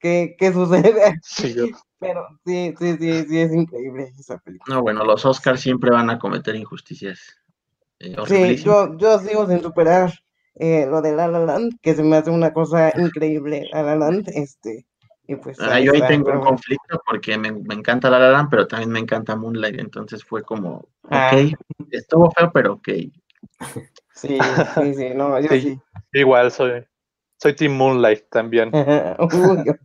¿qué, qué sucede? Sí, yo- Pero sí, sí, sí, sí, es increíble esa película. No, bueno, los Oscars siempre van a cometer injusticias. eh, Sí, yo, yo sigo sin superar eh, lo de La La Land, que se me hace una cosa increíble, La La Land, este, y pues Ah, ahí yo ahí está, tengo un conflicto porque me, me encanta La La Land, pero también me encanta Moonlight, entonces fue como, Ah. ok, estuvo feo, pero ok. Sí, sí, sí, no, yo Sí. sí. igual soy, soy Team Moonlight también. Uy, ok.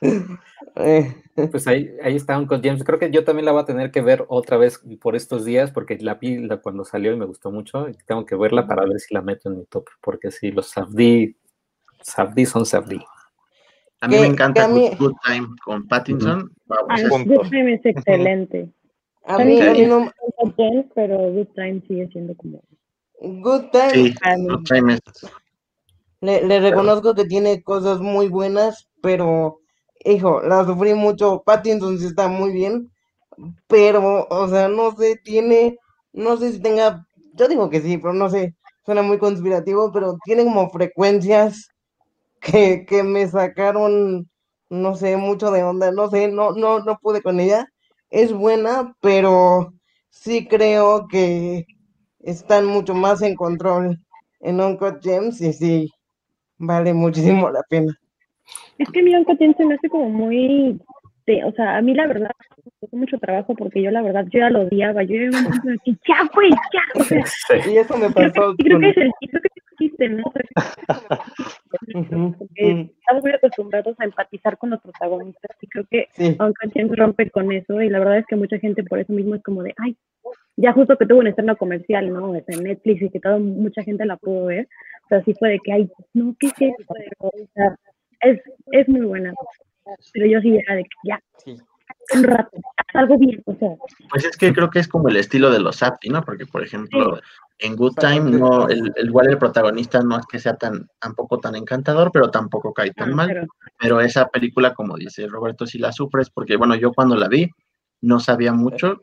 Eh, Pues ahí, ahí está Uncle James. Creo que yo también la voy a tener que ver otra vez por estos días, porque la vi la- cuando salió y me gustó mucho. Y tengo que verla para ver si la meto en mi top, porque si los Safdie, Safdie son Safdie. A mí me encanta que a mí- Good, Good Time con Pattinson. Vamos. Good Time es excelente. a mí, a mí no, James, pero Good Time sigue siendo como... Good Time, sí, Good Time es- le, le reconozco que tiene cosas muy buenas, pero, hijo, la sufrí mucho, Pattinson sí está muy bien, pero, o sea, no sé, tiene, no sé si tenga, yo digo que sí, pero no sé, suena muy conspirativo, pero tiene como frecuencias que, que me sacaron, no sé, mucho de onda, no sé, no, no, no pude con ella, es buena, pero sí creo que están mucho más en control en Uncut Gems y sí, vale muchísimo la pena. Es que mi Uncle James se me hace como muy... de- o sea, a mí la verdad me costó mucho trabajo porque yo la verdad, yo ya lo odiaba. Yo de que ya, güey, ya. O sea, Sí. Y eso me creo pasó que, creo con... que es el creo que es el chiste, ¿no? Porque estamos muy acostumbrados a empatizar con los protagonistas y creo que Sí, James rompe con eso y la verdad es que mucha gente por eso mismo es como de, ay, ya justo que tuvo un estreno comercial, ¿no? Sea, en Netflix y que todo, mucha gente la pudo ver. O sea, sí fue de que, ay, no, ¿qué es esto? O sea, es, es muy buena. Pero yo sí era de que ya, sí. un rato, haz algo bien, o sea, Pues es que creo que es como el estilo de los Safdie, ¿no? Porque, por ejemplo, en Good Time, no, el, el- igual el protagonista no es que sea tan, tampoco tan encantador, pero tampoco cae tan ah, mal. pero Pero esa película, como dice Roberto, si la sufres, porque bueno, yo cuando la vi no sabía mucho,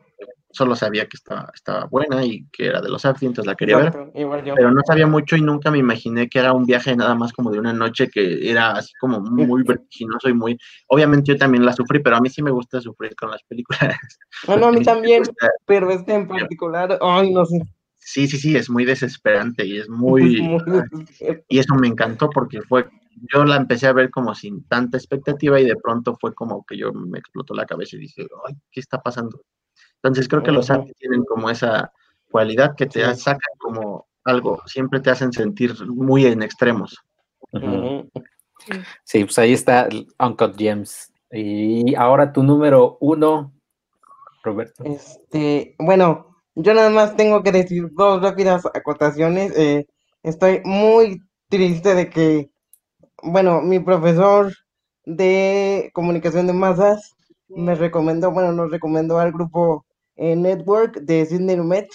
solo sabía que estaba, estaba buena y que era de los Safdie, entonces la quería ver, Exacto, igual yo. pero no sabía mucho y nunca me imaginé que era un viaje nada más como de una noche que era así como muy vertiginoso y muy... Obviamente yo también la sufrí, pero a mí sí me gusta sufrir con las películas. Bueno, a mí también, pero este en particular, ay, no sé. Sí, sí, sí, es muy desesperante y es muy- Y eso me encantó porque fue, yo la empecé a ver como sin tanta expectativa y de pronto fue como que yo me explotó la cabeza y dije, ay, ¿qué está pasando? Entonces creo que los Ujú. artes tienen como esa cualidad que te Sí. sacan como algo, siempre te hacen sentir muy en extremos. Sí, pues ahí está el Uncut Gems. Y ahora tu número uno, Roberto. Este, bueno, yo nada más tengo que decir dos rápidas acotaciones. eh, estoy muy triste de que, bueno, mi profesor de comunicación de masas me recomendó, bueno, nos recomendó al grupo Network de Sidney Lumet.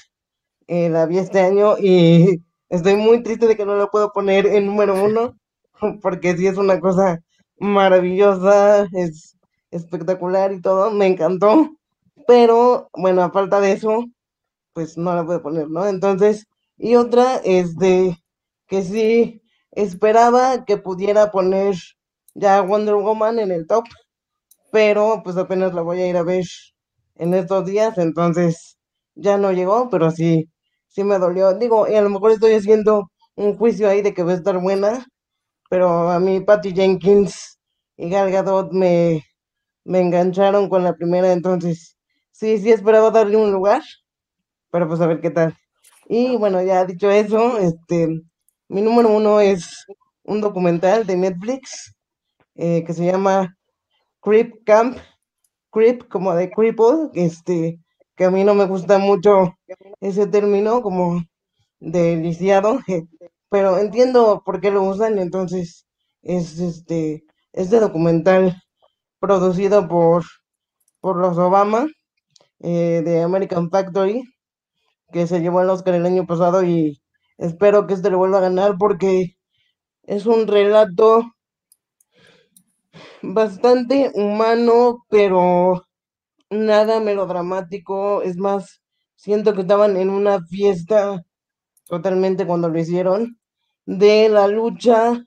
eh, la vi este año y estoy muy triste de que no lo puedo poner en número uno, porque sí es una cosa maravillosa, es espectacular y todo, me encantó. Pero bueno, a falta de eso, pues no la puedo poner, ¿no? Entonces, y otra es de que sí esperaba que pudiera poner ya Wonder Woman en el top, pero pues apenas la voy a ir a ver en estos días, entonces ya no llegó, pero sí, sí me dolió. Digo, y a lo mejor estoy haciendo un juicio ahí de que va a estar buena, pero a mí Patty Jenkins y Gal Gadot me, me engancharon con la primera, entonces sí, sí esperaba darle un lugar, pero pues a ver qué tal. Y bueno, ya dicho eso, este, mi número uno es un documental de Netflix eh, que se llama Creep Camp, Creep como de cripple, este, que a mí no me gusta mucho ese término como de lisiado, pero entiendo por qué lo usan, entonces es este, este documental producido por por los Obama eh, de American Factory, que se llevó el Oscar el año pasado y espero que este lo vuelva a ganar porque es un relato bastante humano, pero nada melodramático. Es más, siento que estaban en una fiesta totalmente cuando lo hicieron de la lucha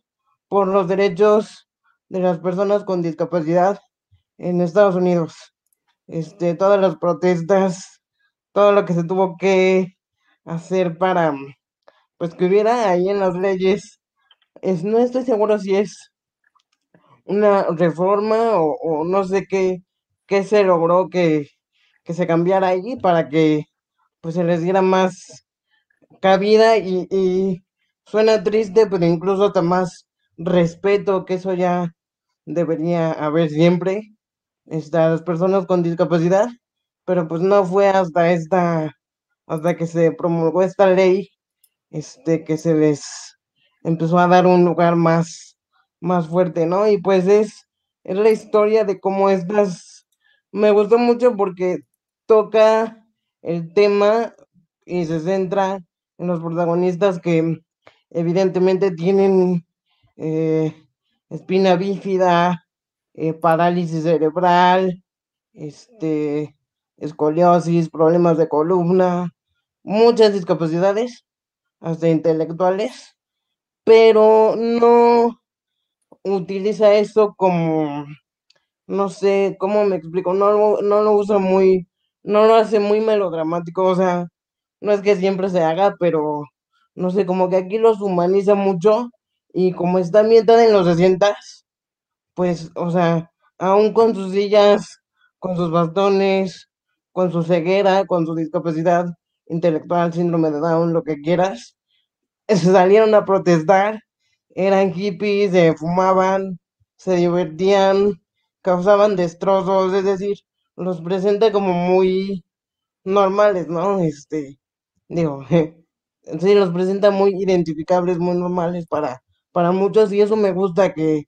por los derechos de las personas con discapacidad en Estados Unidos. Este, todas las protestas, todo lo que se tuvo que hacer para pues que hubiera ahí en las leyes. Es, no estoy seguro si es una reforma o, no sé qué, qué se logró que, que se cambiara ahí para que pues se les diera más cabida y, y suena triste, pero incluso hasta más respeto, que eso ya debería haber siempre, estas las personas con discapacidad, pero pues no fue hasta esta, hasta que se promulgó esta ley, este, que se les empezó a dar un lugar más, más fuerte, ¿no? Y pues es, es la historia de cómo estas, me gustó mucho porque toca el tema y se centra en los protagonistas que evidentemente tienen eh, espina bífida, eh, parálisis cerebral, este, escoliosis, problemas de columna, muchas discapacidades, hasta intelectuales, pero no utiliza eso como, no sé, ¿cómo me explico? No, no lo usa muy, no lo hace muy melodramático, o sea, no es que siempre se haga, pero no sé, como que aquí los humaniza mucho y como está ambientada en los 60, pues, o sea, aún con sus sillas, con sus bastones, con su ceguera, con su discapacidad intelectual, síndrome de Down, lo que quieras, salieron a protestar, eran hippies, se fumaban, se divertían, causaban destrozos, es decir, los presenta como muy normales, ¿no? Este, digo, sí, los presenta muy identificables, muy normales para, para muchos y eso me gusta que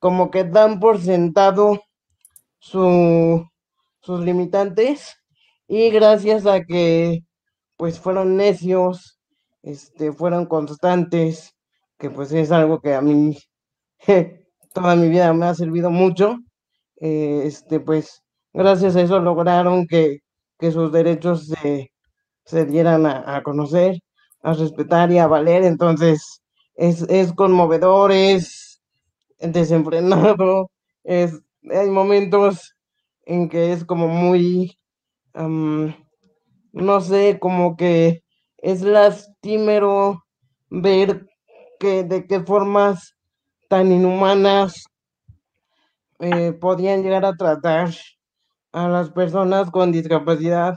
como que dan por sentado su, sus limitantes y gracias a que pues fueron necios, este, fueron constantes, que pues es algo que a mí toda mi vida me ha servido mucho, eh, este, pues gracias a eso lograron que, que sus derechos se, se dieran a, conocer, a respetar y a valer. Entonces, es, es conmovedor, es desenfrenado, es, hay momentos en que es como muy, no sé, como que es lastimero ver que de qué formas tan inhumanas eh, podían llegar a tratar a las personas con discapacidad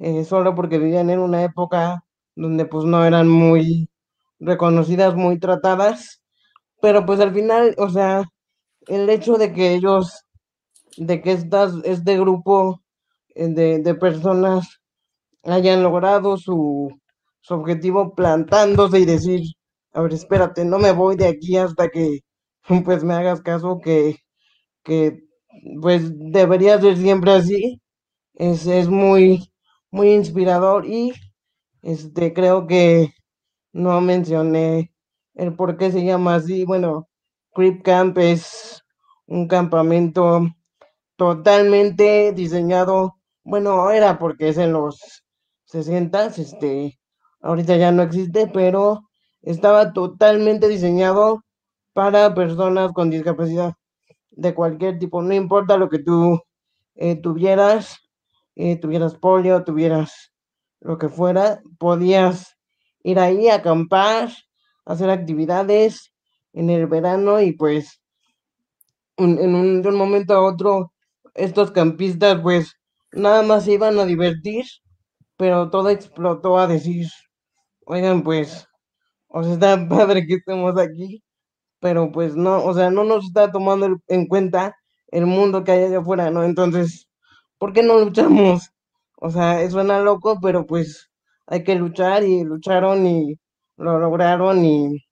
eh, solo porque vivían en una época donde pues no eran muy reconocidas, muy tratadas, pero pues al final, o sea, el hecho de que ellos, de que estas, este grupo eh, de, de personas hayan logrado su, su objetivo plantándose y decir, a ver, espérate, no me voy de aquí hasta que pues me hagas caso que, que pues debería ser siempre así. Es, es muy, muy inspirador y este creo que no mencioné el por qué se llama así. Bueno, Creep Camp es un campamento totalmente diseñado, bueno, era porque es en los 60, este, ahorita ya no existe, pero estaba totalmente diseñado para personas con discapacidad de cualquier tipo, no importa lo que tú eh, tuvieras, eh, tuvieras polio, tuvieras lo que fuera, podías ir ahí a acampar, hacer actividades en el verano y pues en, un, de un momento a otro estos campistas pues nada más se iban a divertir, pero todo explotó a decir, oigan pues, o sea, está padre que estemos aquí, pero pues no, o sea, no nos está tomando en cuenta el mundo que hay allá afuera, ¿no? Entonces, ¿por qué no luchamos? O sea, suena loco, pero pues hay que luchar y lucharon y lo lograron y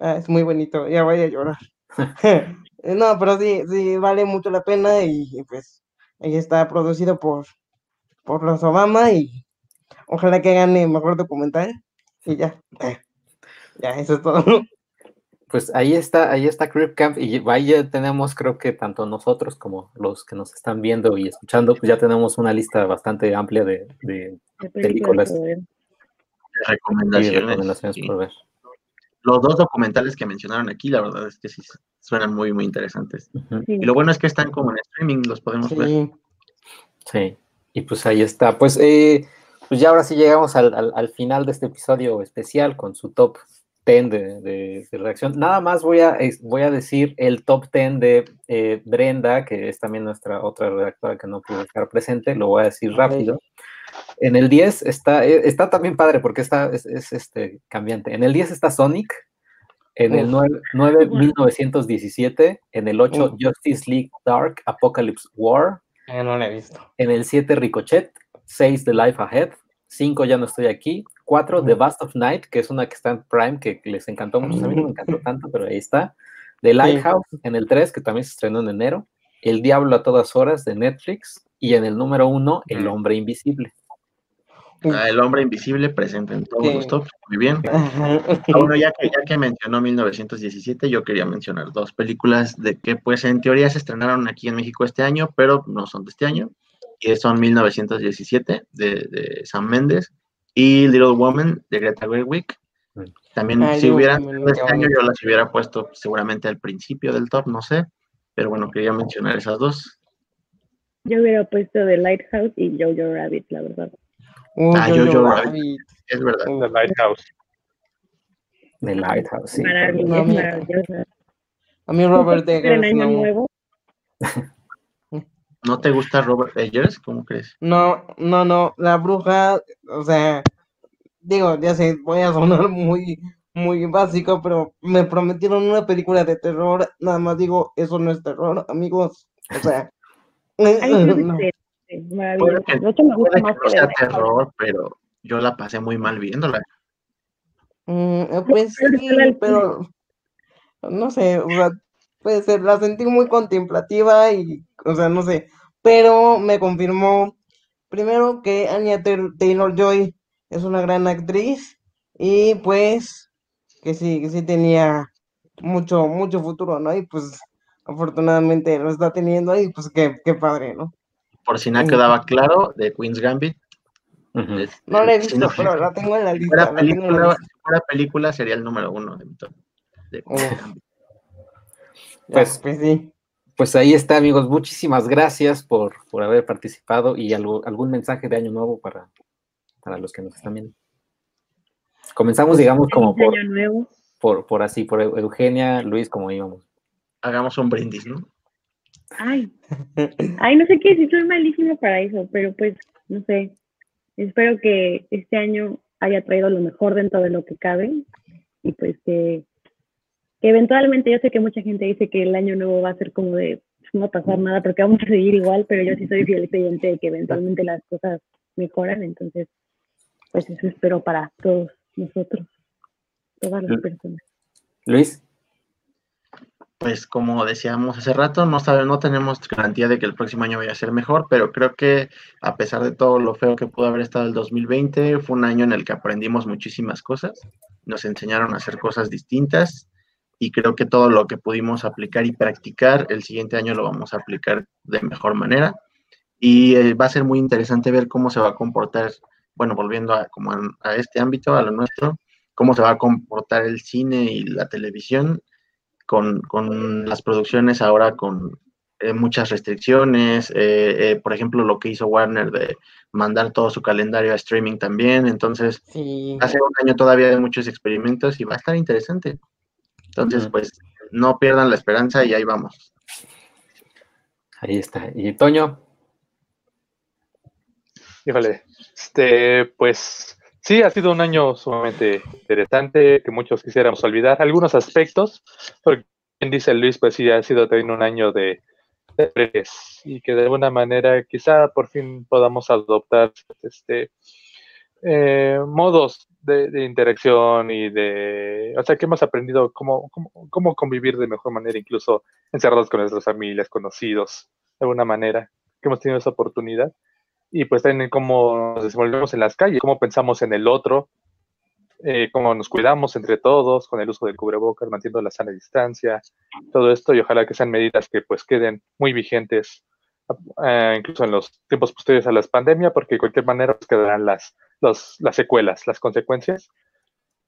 ah, es muy bonito, ya voy a llorar. no, pero sí, sí, vale mucho la pena y, pues Ahí está producido por, por los Obama y ojalá que gane mejor documental. Y ya, ya, eso es todo. Pues ahí está, ahí está Crip Camp y ahí ya tenemos, creo que tanto nosotros como los que nos están viendo y escuchando, pues ya tenemos una lista bastante amplia de, de películas y Recomendaciones. recomendaciones sí. por ver. Los dos documentales que mencionaron aquí, la verdad es que sí suenan muy, muy interesantes. Sí. Y lo bueno es que están como en streaming, los podemos ver. Sí. Sí, y pues ahí está. Pues, eh, pues ya ahora sí llegamos al, al- al final de este episodio especial con su top 10 de, de- de reacción. Nada más voy a, voy a decir el top 10 de eh, Brenda, que es también nuestra otra redactora que no pudo estar presente, lo voy a decir rápido. En el 10 está, eh, está también padre porque está, es, es, este, cambiante. En el 10 está Sonic, en el Uf. 9, 9, 1917, en el 8 Uf. Justice League Dark Apocalypse War, Eh, no la he visto. en el 7, Ricochet. 6, The Life Ahead. 5, Ya no estoy aquí. 4, The Vast of Night, que es una que está en Prime, que les encantó mucho. A mí no me encantó tanto, pero ahí está. The Lighthouse, en el 3, que también se estrenó en enero. El Diablo a todas horas, de Netflix. Y en el número 1, El Mm. Hombre Invisible. Ah, el hombre invisible presente en todos Sí. los tops. Muy bien. Ah, bueno, ya que, ya que mencionó 1917, yo quería mencionar dos películas de que, pues, en teoría se estrenaron aquí en México este año, pero no son de este año. Y son 1917 de, de Sam Mendes y Little Woman de Greta Gerwig. También, Ah, si hubieran este año, yo las hubiera puesto seguramente al principio del top, no sé. Pero bueno, quería mencionar esas dos. Yo hubiera puesto The Lighthouse y Jojo Rabbit, la verdad. Uy, Ah, Jojo Jojo Rabbit. Rabbit. Es verdad. The Lighthouse. The Lighthouse, sí. Mira. maravillosa. A mí Robert En Eggers año no. nuevo. ¿No te gusta Robert Eggers? ¿Cómo crees? No, no, no. La bruja, o sea, digo, ya sé, voy a sonar muy, muy básico, pero me prometieron una película de terror. Nada más digo, eso no es terror, amigos. O sea, Ay, no. que, me gusta más no que sea The Lighthouse. terror, pero yo la pasé muy mal viéndola. Mm, eh, pues sí, pero no sé, o sea, puede ser, la sentí muy contemplativa y, o sea, no sé, pero me confirmó primero que Anya Taylor Joy es una gran actriz y pues que sí, que sí tenía mucho, mucho futuro, ¿no? Y pues afortunadamente lo está teniendo y pues qué, qué padre, ¿no? Por si no quedaba claro, de Queen's Gambit. Este, No la he visto, no- pero la tengo en la si lista, la la película, lista. si fuera película sería el número uno de mi top. de Uf. Gambit. Pues- pues sí. Pues ahí está, amigos. Muchísimas gracias por, por haber participado y algo, algún mensaje de año nuevo para, para los que nos están viendo. Comenzamos, digamos, como por, año nuevo. por, por así, por Eugenia, Luis, como íbamos. Hagamos un brindis, ¿no? Ay, ay, no sé qué, si soy malísima para eso, pero pues, no sé. Espero que este año haya traído lo mejor dentro de lo que cabe y pues que, que eventualmente yo sé que mucha gente dice que el año nuevo va a ser como de "Pues, no va a pasar nada porque vamos a seguir igual, pero yo sí soy fiel creyente de que eventualmente las cosas mejoran, entonces pues eso espero para todos nosotros, todas las personas. Luis, Pues como decíamos hace rato, no sabe, no tenemos garantía de que el próximo año vaya a ser mejor, pero creo que a pesar de todo lo feo que pudo haber estado el 2020, fue un año en el que aprendimos muchísimas cosas, nos enseñaron a hacer cosas distintas y creo que todo lo que pudimos aplicar y practicar, el siguiente año lo vamos a aplicar de mejor manera y eh, va a ser muy interesante ver cómo se va a comportar, bueno, volviendo a, como a, a este ámbito, a lo nuestro, cómo se va a comportar el cine y la televisión con, con las producciones ahora con eh, muchas restricciones, eh, eh, por ejemplo, lo que hizo Warner de mandar todo su calendario a streaming también, entonces Sí. ser un año todavía de muchos experimentos y va a estar interesante. Entonces, pues no pierdan la esperanza y ahí vamos. ahí está. Y Toño, Híjole, este, pues sí, ha sido un año sumamente interesante que muchos quisiéramos olvidar. Algunos aspectos, porque bien dice Luis, pues sí, ha sido también un año de, de y que de alguna manera quizá por fin podamos adoptar este eh, modos de, interacción y de, o sea, que hemos aprendido cómo, cómo, convivir de mejor manera, incluso encerrados con nuestras familias, conocidos, de alguna manera. que hemos tenido esa oportunidad. Y pues también cómo nos desenvolvemos en las calles, cómo pensamos en el otro, eh, cómo nos cuidamos entre todos con el uso del cubrebocas, manteniendo la sana distancia, todo esto y ojalá que sean medidas que pues queden muy vigentes eh, incluso en los tiempos posteriores a la pandemia, porque de cualquier manera pues, quedarán las, las secuelas, las consecuencias.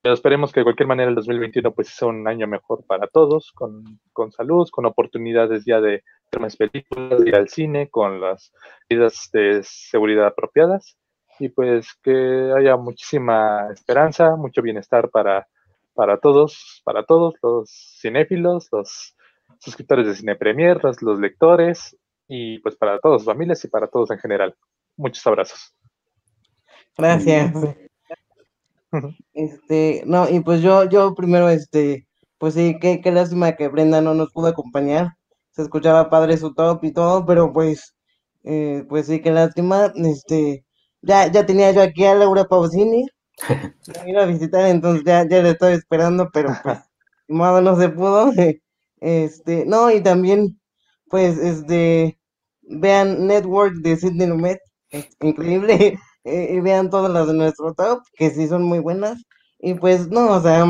Pero esperemos que de cualquier manera el 2021 pues sea un año mejor para todos, con, con salud, con oportunidades ya de ver más películas, de ir al cine, con las medidas de seguridad apropiadas y pues que haya muchísima esperanza, mucho bienestar para, para todos, para todos los cinéfilos, los suscriptores de Cine Premier, los, lectores y pues para todas las familias y para todos en general. Muchos abrazos. Gracias. Este, no, y pues yo, yo primero, este, pues sí, qué, qué lástima que Brenda no nos pudo acompañar. Se escuchaba padre su top y todo, pero pues, eh, pues sí, qué lástima. Este, ya, ya tenía yo aquí a Laura Pausini, ir a visitar, entonces ya, ya le estoy esperando, pero pues, modo no se pudo. Este, no, y también, pues, este, vean Network de Sidney Lumet, es increíble, y vean todas las de nuestro top, que sí son muy buenas, y pues, no, o sea,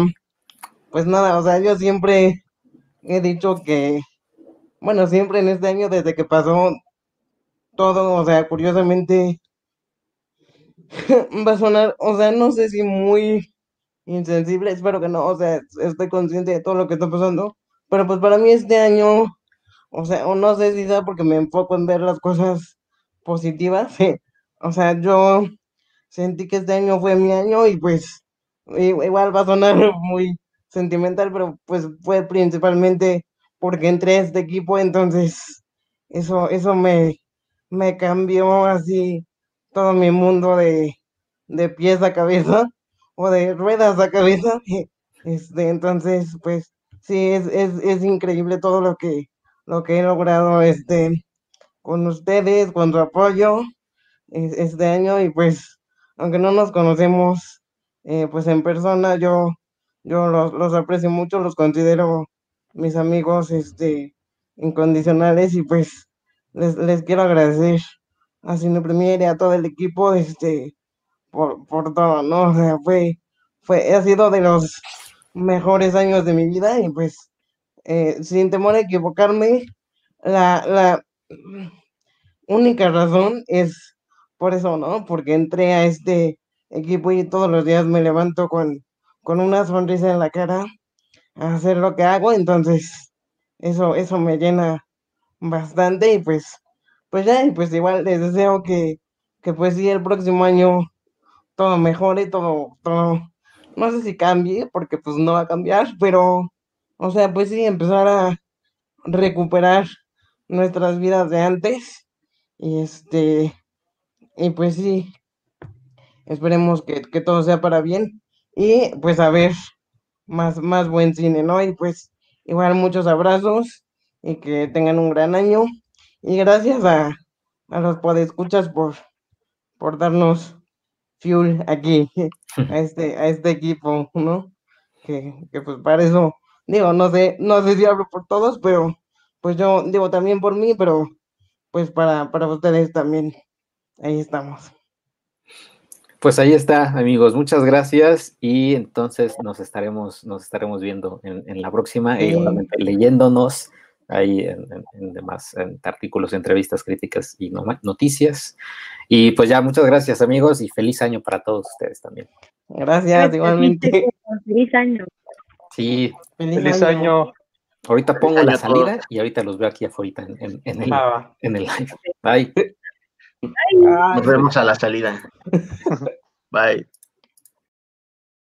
pues nada, o sea, yo siempre he dicho que, bueno, siempre en este año, desde que pasó todo, o sea, curiosamente, va a sonar, o sea, no sé si muy insensible, espero que no, o sea, estoy consciente de todo lo que está pasando, pero pues para mí este año, o sea, o no sé si sea porque me enfoco en ver las cosas positivas, o sea, yo sentí que este año fue mi año y pues igual va a sonar muy sentimental, pero pues fue principalmente porque entré a este equipo, entonces eso, eso me, me cambió así todo mi mundo de, de pies a cabeza o de ruedas a cabeza. Este, entonces, pues sí, es, es, es increíble todo lo que, lo que he logrado este, con ustedes, con su apoyo este año y pues, aunque no nos conocemos eh, pues en persona, yo, yo los, los, aprecio mucho, los considero mis amigos este, incondicionales y pues les, les quiero agradecer a Cine Premier y a todo el equipo, este, por, por todo, ¿no? O sea, fue, fue, ha sido de los mejores años de mi vida y pues, eh, sin temor a equivocarme, la, la única razón es por eso, ¿no? Porque entré a este equipo y todos los días me levanto con, con una sonrisa en la cara a hacer lo que hago, entonces eso, eso me llena bastante y pues pues ya, y pues igual les deseo que, que pues sí, el próximo año todo mejore, todo, todo, no sé si cambie, porque pues no va a cambiar, pero, o sea, pues sí, empezar a recuperar nuestras vidas de antes, y este, y pues sí, esperemos que, que todo sea para bien, y pues a ver más, más buen cine, ¿no? Y pues igual muchos abrazos, y que tengan un gran año. Y gracias a, a los podescuchas por, por darnos fuel aquí, a este, a este equipo, ¿no? Que, que pues para eso, digo, no sé, no sé si hablo por todos, pero pues yo digo también por mí, pero pues para, para ustedes también. Ahí estamos. Pues ahí está, amigos. Muchas gracias. Y entonces nos estaremos, nos estaremos viendo en, en la próxima, y obviamente leyéndonos ahí en, en, demás artículos, entrevistas, críticas y noticias. Y pues ya, muchas gracias amigos y feliz año para todos ustedes también. Gracias, igualmente. Feliz año. Sí. Feliz, año. Ahorita pongo la salida y ahorita los veo aquí afuera en, en, el, en el live. Bye. Nos vemos a la salida. Bye.